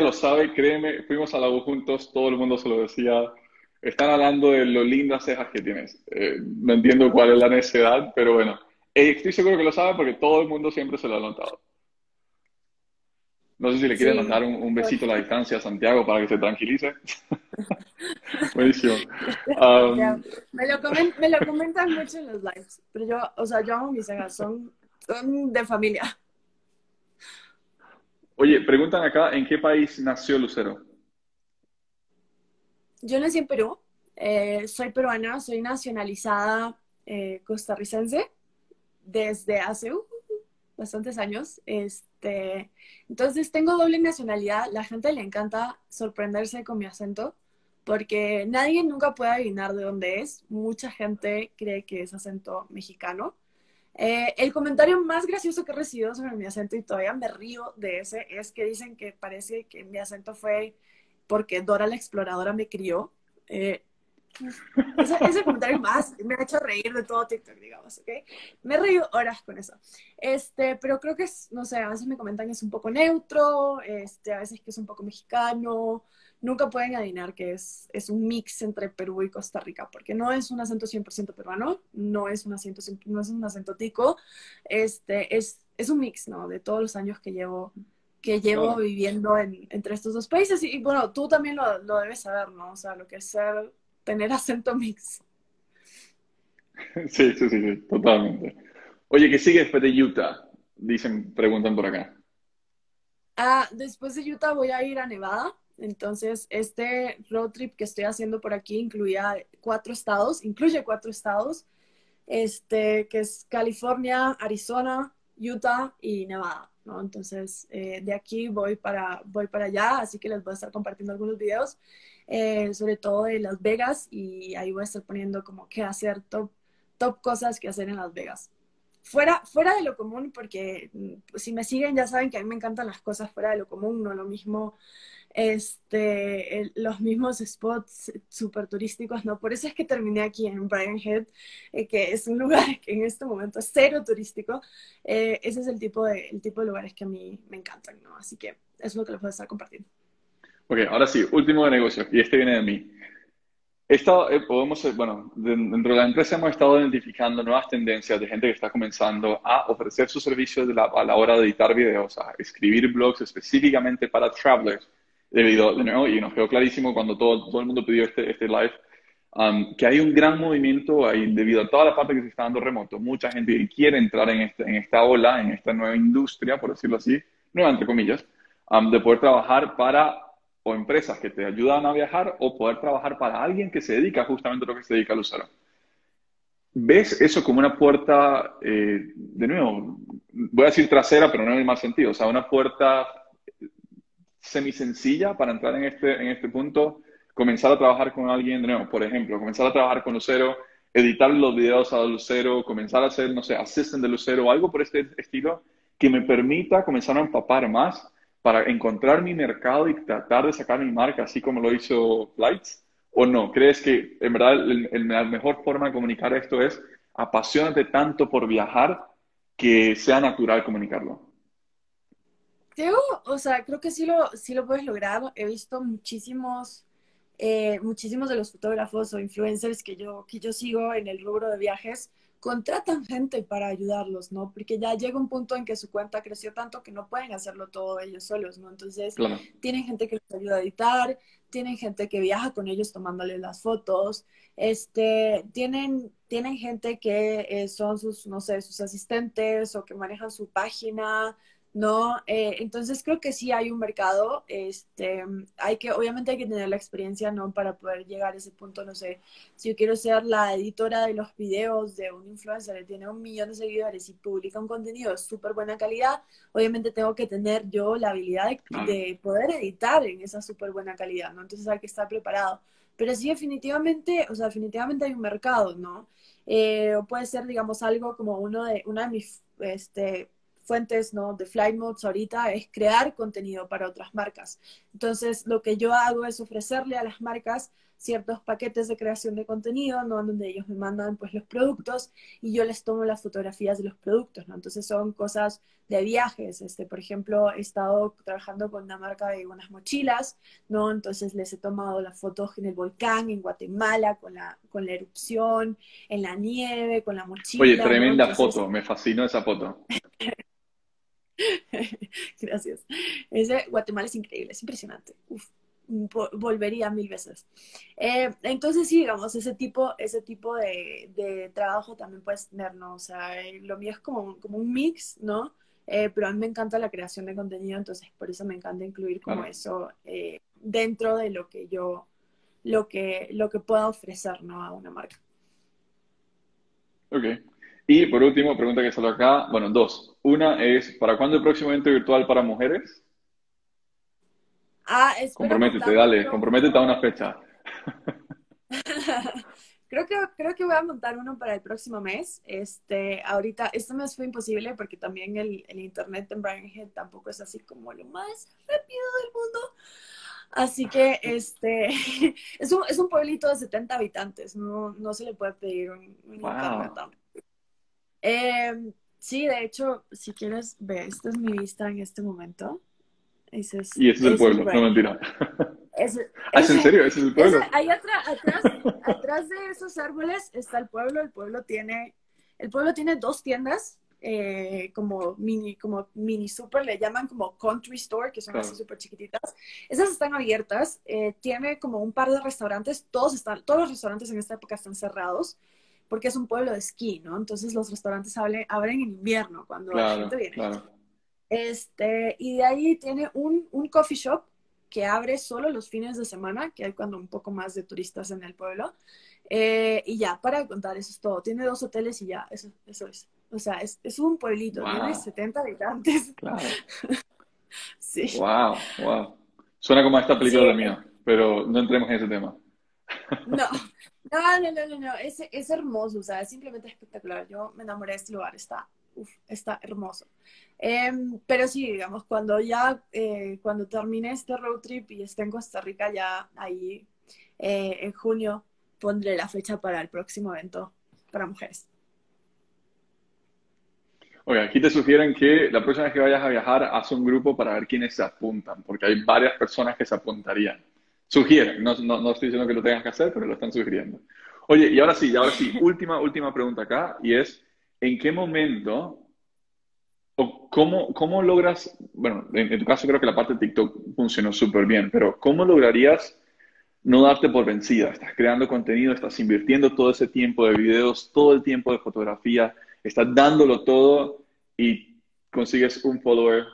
lo sabe, créeme, fuimos a la U juntos, todo el mundo se lo decía están hablando de lo lindas cejas que tienes. Eh, no entiendo cuál es la necesidad, pero bueno, estoy seguro que lo saben porque todo el mundo siempre se lo ha notado. No sé si le quieren mandar un, besito a la distancia a Santiago para que se tranquilice. Buenísimo. Um, me, lo me, lo comentan mucho en los lives, pero yo, o sea, yo amo mis cejas, son, son de familia. Oye, preguntan acá, ¿en qué país nació Lucero? Yo nací en Perú, eh, soy peruana, soy nacionalizada eh, costarricense desde hace uh, bastantes años. Este, entonces tengo doble nacionalidad, la gente le encanta sorprenderse con mi acento porque nadie nunca puede adivinar de dónde es. Mucha gente cree que es acento mexicano. Eh, el comentario más gracioso que he recibido sobre mi acento, y todavía me río de ese, es que dicen que parece que mi acento fue porque Dora la exploradora me crió. Eh, ese, comentario más me ha hecho reír de todo TikTok, digamos, ¿ok? Me he reído horas con eso. Este, pero creo que es, no sé, a veces me comentan que es un poco neutro, este, a veces que es un poco mexicano. Nunca pueden adivinar que es, es un mix entre Perú y Costa Rica, porque no es un acento 100% peruano, no es un acento, no es un acento tico, este, es, es un mix, ¿no? De todos los años que llevo que llevo viviendo entre estos dos países. Y, bueno, tú también lo, lo, debes saber, ¿no? O sea, lo que es ser, tener acento mix. Sí, sí, sí, sí, totalmente. Oye, ¿qué sigue después de Utah? Dicen, preguntan por acá. Ah, después de Utah voy a ir a Nevada. Entonces, este road trip que estoy haciendo por aquí incluía cuatro estados, incluye cuatro estados, este, que es California, Arizona, Utah y Nevada. Entonces, eh, de aquí voy para, voy para allá, así que les voy a estar compartiendo algunos videos, eh, sobre todo de Las Vegas, y ahí voy a estar poniendo como qué hacer, top, top cosas que hacer en Las Vegas. Fuera, fuera de lo común, porque mm, si me siguen ya saben que a mí me encantan las cosas fuera de lo común, no lo mismo este, los mismos spots súper turísticos, ¿no? Por eso es que terminé aquí en Brian Head, eh, que es un lugar que en este momento es cero turístico. Eh, ese es el tipo, de, el tipo de lugares que a mí me encantan, ¿no? Así que eso es lo que les voy a estar compartiendo. Ok, ahora sí, último de negocio, y este viene de mí. Estado, eh, podemos, bueno, dentro de la empresa hemos estado identificando nuevas tendencias de gente que está comenzando a ofrecer sus servicios a la hora de editar videos, a escribir blogs específicamente para travelers debido, de nuevo, y nos quedó clarísimo cuando todo, todo el mundo pidió este, este live, um, que hay un gran movimiento ahí debido a toda la parte que se está dando remoto. Mucha gente quiere entrar en, este, en esta ola, en esta nueva industria, por decirlo así, nueva entre comillas, um, de poder trabajar para o empresas que te ayudan a viajar o poder trabajar para alguien que se dedica justamente a lo que se dedica Lucero. ¿Ves eso como una puerta, eh, de nuevo, voy a decir trasera, pero no en el mal sentido, o sea, una puerta semi sencilla para entrar en este, en este punto, comenzar a trabajar con alguien, de nuevo, por ejemplo, comenzar a trabajar con Lucero, editar los videos a Lucero, comenzar a hacer, no sé, assistant de Lucero o algo por este estilo que me permita comenzar a empapar más para encontrar mi mercado y tratar de sacar mi marca, así como lo hizo Flights? ¿O no? ¿Crees que en verdad la mejor forma de comunicar esto es apasionarte tanto por viajar que sea natural comunicarlo? Creo, o sea, creo que sí lo, sí lo puedes lograr. He visto muchísimos, eh, muchísimos de los fotógrafos o influencers que yo, que yo sigo en el rubro de viajes contratan gente para ayudarlos, ¿no? Porque ya llega un punto en que su cuenta creció tanto que no pueden hacerlo todo ellos solos, ¿no? Entonces, tienen gente que les ayuda a editar, tienen gente que viaja con ellos tomándoles las fotos, este, tienen, tienen gente que eh, son sus, no sé, sus asistentes o que manejan su página, ¿no? Eh, entonces creo que sí hay un mercado, este, hay que, obviamente hay que tener la experiencia, ¿no? Para poder llegar a ese punto, no sé, si yo quiero ser la editora de los videos de un influencer que tiene un millón de seguidores y publica un contenido de súper buena calidad, obviamente tengo que tener yo la habilidad de, poder editar en esa súper buena calidad, ¿no? Entonces hay que estar preparado. Pero sí, definitivamente, o sea, definitivamente hay un mercado, ¿no? Eh, o puede ser, digamos, algo como uno de, una de mis, este, fuentes ¿no? de Flight Modes ahorita es crear contenido para otras marcas. Entonces, lo que yo hago es ofrecerle a las marcas ciertos paquetes de creación de contenido, ¿no? Donde ellos me mandan pues los productos y yo les tomo las fotografías de los productos, ¿no? Entonces son cosas de viajes, este, por ejemplo, he estado trabajando con una marca de unas mochilas, ¿no? Entonces les he tomado las fotos en el volcán, en Guatemala, con la, con la erupción, en la nieve, con la mochila. Oye, tremenda foto, me fascinó esa foto. Gracias. Ese Guatemala es increíble, es impresionante. volvería mil veces. Eh, entonces, sí, digamos, ese tipo, ese tipo de, trabajo también puedes tener, ¿no? O sea, eh, lo mío es como, como un mix, ¿no? Eh, pero a mí me encanta la creación de contenido, entonces por eso me encanta incluir como eso dentro de lo que yo, lo que, lo que pueda ofrecer, ¿no? A una marca. Ok. Y por último, pregunta que salió acá, bueno, dos. Una es, ¿para cuándo el próximo evento virtual para mujeres? Ah, Comprométete, dale, comprométete a una fecha. creo que creo que voy a montar uno para el próximo mes. Este, ahorita, este mes fue imposible porque también el, internet en Brian tampoco es así como lo más rápido del mundo. Así que este es un, es un pueblito de 70 habitantes, no, no se le puede pedir un, internet eh, sí, de hecho, si quieres ver, esta es mi vista en este momento. Ese es, y ese es el pueblo, no mentira. ¿Ah, en serio? ¿Ese es el pueblo? ahí atrás, atrás, de esos árboles está el pueblo. El pueblo tiene, el pueblo tiene dos tiendas, eh, como mini, como mini super, le llaman como country store, que son así súper chiquititas. Esas están abiertas. Eh, tiene como un par de restaurantes. Todos están, todos los restaurantes en esta época están cerrados porque es un pueblo de esquí, ¿no? Entonces los restaurantes abren, en invierno, cuando la gente viene. Este, y de ahí tiene un, un coffee shop que abre solo los fines de semana, que hay cuando un poco más de turistas en el pueblo. Eh, y ya, para contar, eso es todo. Tiene dos hoteles y ya, eso, eso es. O sea, es, es un pueblito, tiene 70 habitantes. Claro. sí. Wow, wow. Suena como esta película de mía, pero no entremos en ese tema. no, no, no, no, no, Es, es hermoso, o sea, es simplemente espectacular. Yo me enamoré de este lugar, está, está hermoso. Em, pero sí, digamos, cuando ya, eh, cuando termine este road trip y esté en Costa Rica, ya ahí eh, en junio pondré la fecha para el próximo evento para mujeres. Oye, aquí te sugieren que la próxima vez que vayas a viajar, haz un grupo para ver quiénes se apuntan, porque hay varias personas que se apuntarían. Sugieren, no, no, no, estoy diciendo que lo tengas que hacer, pero lo están sugiriendo. Oye, y ahora sí, ahora sí, última, última pregunta acá, y es, ¿en qué momento o cómo, cómo logras, bueno, en, tu caso creo que la parte de TikTok funcionó súper bien, pero ¿cómo lograrías no darte por vencida. Estás creando contenido, estás invirtiendo todo ese tiempo de videos, todo el tiempo de fotografía, estás dándolo todo y consigues un follower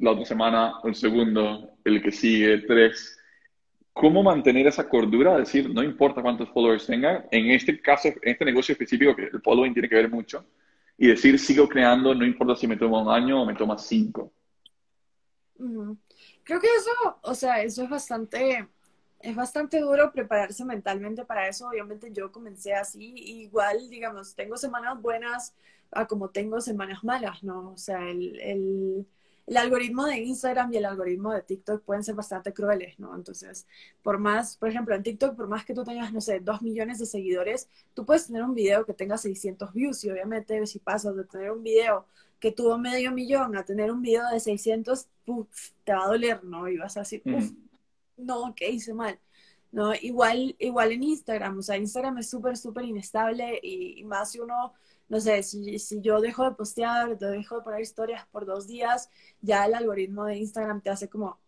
la otra semana, el segundo, el que sigue, tres. ¿Cómo mantener esa cordura? Decir, no importa cuántos followers tenga, en este caso, en este negocio específico, que el following tiene que ver mucho, y decir, sigo creando, no importa si me toma un año o me toma cinco. Creo que eso, o sea, eso es bastante, es bastante duro prepararse mentalmente para eso. Obviamente yo comencé así, igual, digamos, tengo semanas buenas a como tengo semanas malas, ¿no? O sea, el el algoritmo de Instagram y el algoritmo de TikTok pueden ser bastante crueles, ¿no? Entonces, por más, por ejemplo, en TikTok, por más que tú tengas, no sé, dos millones de seguidores, tú puedes tener un video que tenga 600 views y obviamente si pasas de tener un video que tuvo medio millón a tener un video de 600, te va a doler, ¿no? Y vas a decir, uff, no, ¿qué hice mal? ¿No? Igual, igual en Instagram, o sea, Instagram es súper, súper inestable y, y más si uno no sé, si, si yo dejo de postear, te dejo de poner historias por dos días, ya el algoritmo de Instagram te hace como,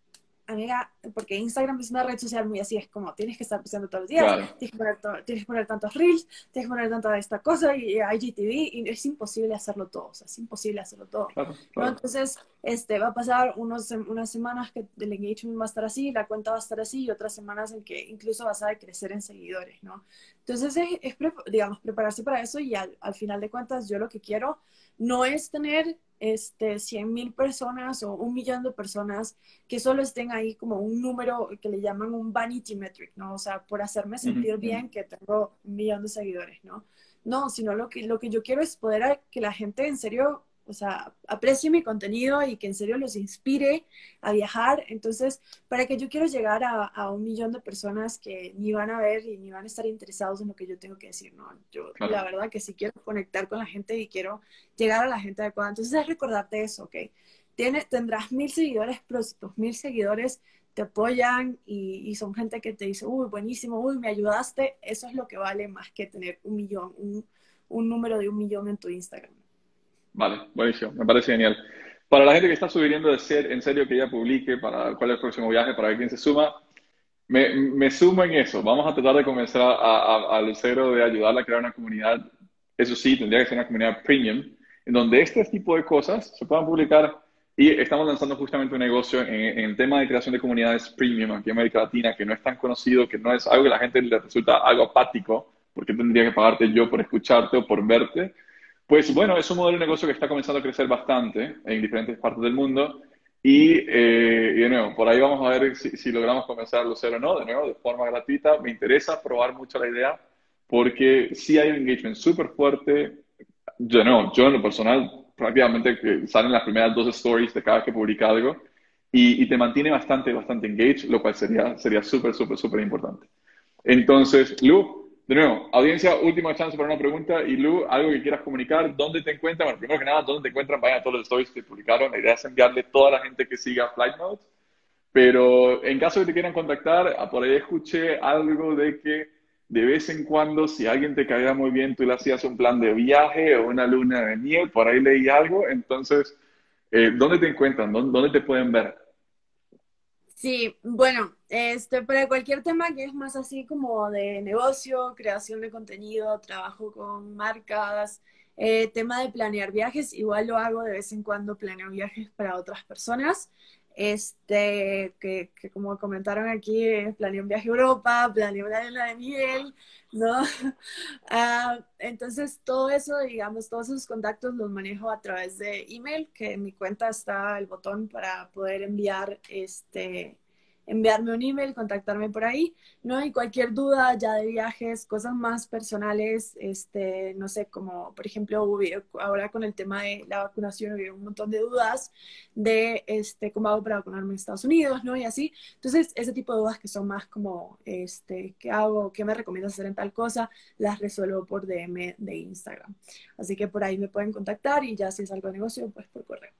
amiga, porque Instagram es una red social muy así, es como tienes que estar posteando todos los días, tienes, que poner tienes que poner tantos reels, tienes que poner tanta esta cosa y IGTV, y es imposible hacerlo todo, o sea, es imposible hacerlo todo. Entonces, este, va a pasar unos, unas semanas que el engagement va a estar así, la cuenta va a estar así, y otras semanas en que incluso vas a crecer en seguidores, ¿no? Entonces, es, digamos, prepararse para eso y al, al final de cuentas, yo lo que quiero no es tener este, 100 mil personas o un millón de personas que solo estén ahí como un número que le llaman un vanity metric, ¿no? O sea, por hacerme sentir bien que tengo un millón de seguidores, ¿no? No, sino lo que, lo que yo quiero es poder que la gente en serio o sea, aprecie mi contenido y que en serio los inspire a viajar. Entonces, para que yo quiero llegar a, un millón de personas que ni van a ver y ni van a estar interesados en lo que yo tengo que decir, ¿no? Yo la verdad que sí quiero conectar con la gente y quiero llegar a la gente adecuada. Entonces, es recordarte eso, ¿ok? Tiene, tendrás mil seguidores, pero si tus mil seguidores te apoyan y, son gente que te dice, uy, buenísimo, uy, me ayudaste, eso es lo que vale más que tener un millón, un, un número de un millón en tu Instagram. Vale, buenísimo, me parece genial. Para la gente que está subiendo de ser, en serio que ya publique para cuál es el próximo viaje, para ver quién se suma, me, me sumo en eso. Vamos a tratar de convencer a, a, de ayudarla a crear una comunidad. Eso sí, tendría que ser una comunidad premium, en donde este tipo de cosas se puedan publicar. Y estamos lanzando justamente un negocio en, en, el tema de creación de comunidades premium aquí en América Latina, que no es tan conocido, que no es algo que a la gente le resulta algo apático, porque tendría que pagarte yo por escucharte o por verte pues bueno, es un modelo de negocio que está comenzando a crecer bastante en diferentes partes del mundo. Y, eh, de nuevo, por ahí vamos a ver si, logramos comenzar Lucero o no, de nuevo, de forma gratuita. Me interesa probar mucho la idea porque sí hay un engagement súper fuerte. Yo no, yo en lo personal, prácticamente salen las primeras dos stories de cada vez que publica algo y, y te mantiene bastante, bastante engaged, lo cual sería sería súper, súper, súper importante. Entonces, Lu, de nuevo, audiencia, última chance para una pregunta. Y Lu, algo que quieras comunicar, ¿dónde te encuentran? Bueno, primero que nada, ¿dónde te encuentran? Vayan a todos los stories que publicaron. La idea es enviarle toda la gente que siga Flight Mode. Pero en caso de que te quieran contactar, por ahí escuché algo de que de vez en cuando, si alguien te caía muy bien, tú le hacías un plan de viaje o una luna de miel. Por ahí leí algo. Entonces, eh, ¿dónde te encuentran? ¿Dónde te pueden ver? Sí, bueno, este, para cualquier tema que es más así como de negocio, creación de contenido, trabajo con marcas, eh, tema de planear viajes, igual lo hago de vez en cuando, planeo viajes para otras personas. Este, que, que como comentaron aquí, eh, planeé un viaje a Europa, planeé una de miel, ¿no? Ah, entonces, todo eso, digamos, todos esos contactos los manejo a través de email, que en mi cuenta está el botón para poder enviar este enviarme un email, contactarme por ahí, ¿no? Y cualquier duda ya de viajes, cosas más personales, este, no sé, como por ejemplo, ahora con el tema de la vacunación hubo un montón de dudas de este, cómo hago para vacunarme en Estados Unidos, ¿no? Y así. Entonces, ese tipo de dudas que son más como, este, ¿qué hago? ¿Qué me recomiendas hacer en tal cosa? Las resuelvo por DM de Instagram. Así que por ahí me pueden contactar y ya si es algo de negocio, pues por correo.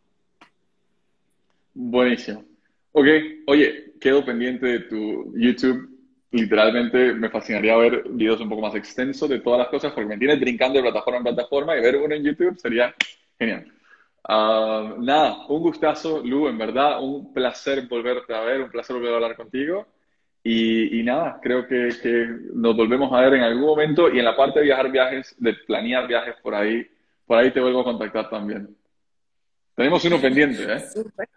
Buenísimo. Ok, oye, quedo pendiente de tu YouTube. Literalmente me fascinaría ver videos un poco más extensos de todas las cosas porque me tienes brincando de plataforma en plataforma y ver uno en YouTube sería genial. Ah, nada, un gustazo, Lu, en verdad, un placer volverte a ver, un placer volver a hablar contigo. Y, nada, creo que, nos volvemos a ver en algún momento y en la parte de viajar viajes, de planear viajes por ahí, por ahí te vuelvo a contactar también. Tenemos uno pendiente, ¿eh? Super.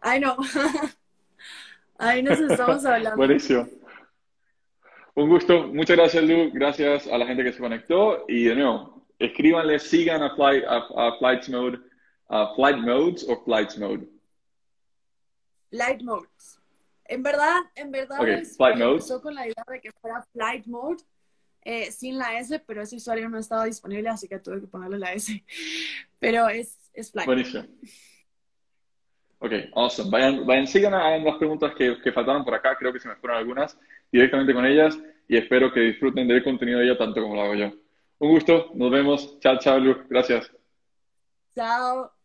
Ay, no. Ahí nos estamos hablando. Buenísimo. Un gusto. Muchas gracias, Lu. Gracias a la gente que se conectó. Y de nuevo, escríbanle, sigan a, Flight, a, Flights Mode, a Flight Modes o Flights Mode. Flight Modes. En verdad, en verdad, okay, flight empezó con la idea de que fuera Flight Mode eh, sin la S, pero ese usuario no estaba disponible, así que tuve que ponerle la S. Pero es, es Flight. Buenísimo. Ok, awesome. Vayan, vayan sigan a las preguntas que, que, faltaron por acá, creo que se me fueron algunas, directamente con ellas, y espero que disfruten del contenido de ella tanto como lo hago yo. Un gusto, nos vemos. Chao, chao, Lu. Gracias. Chao.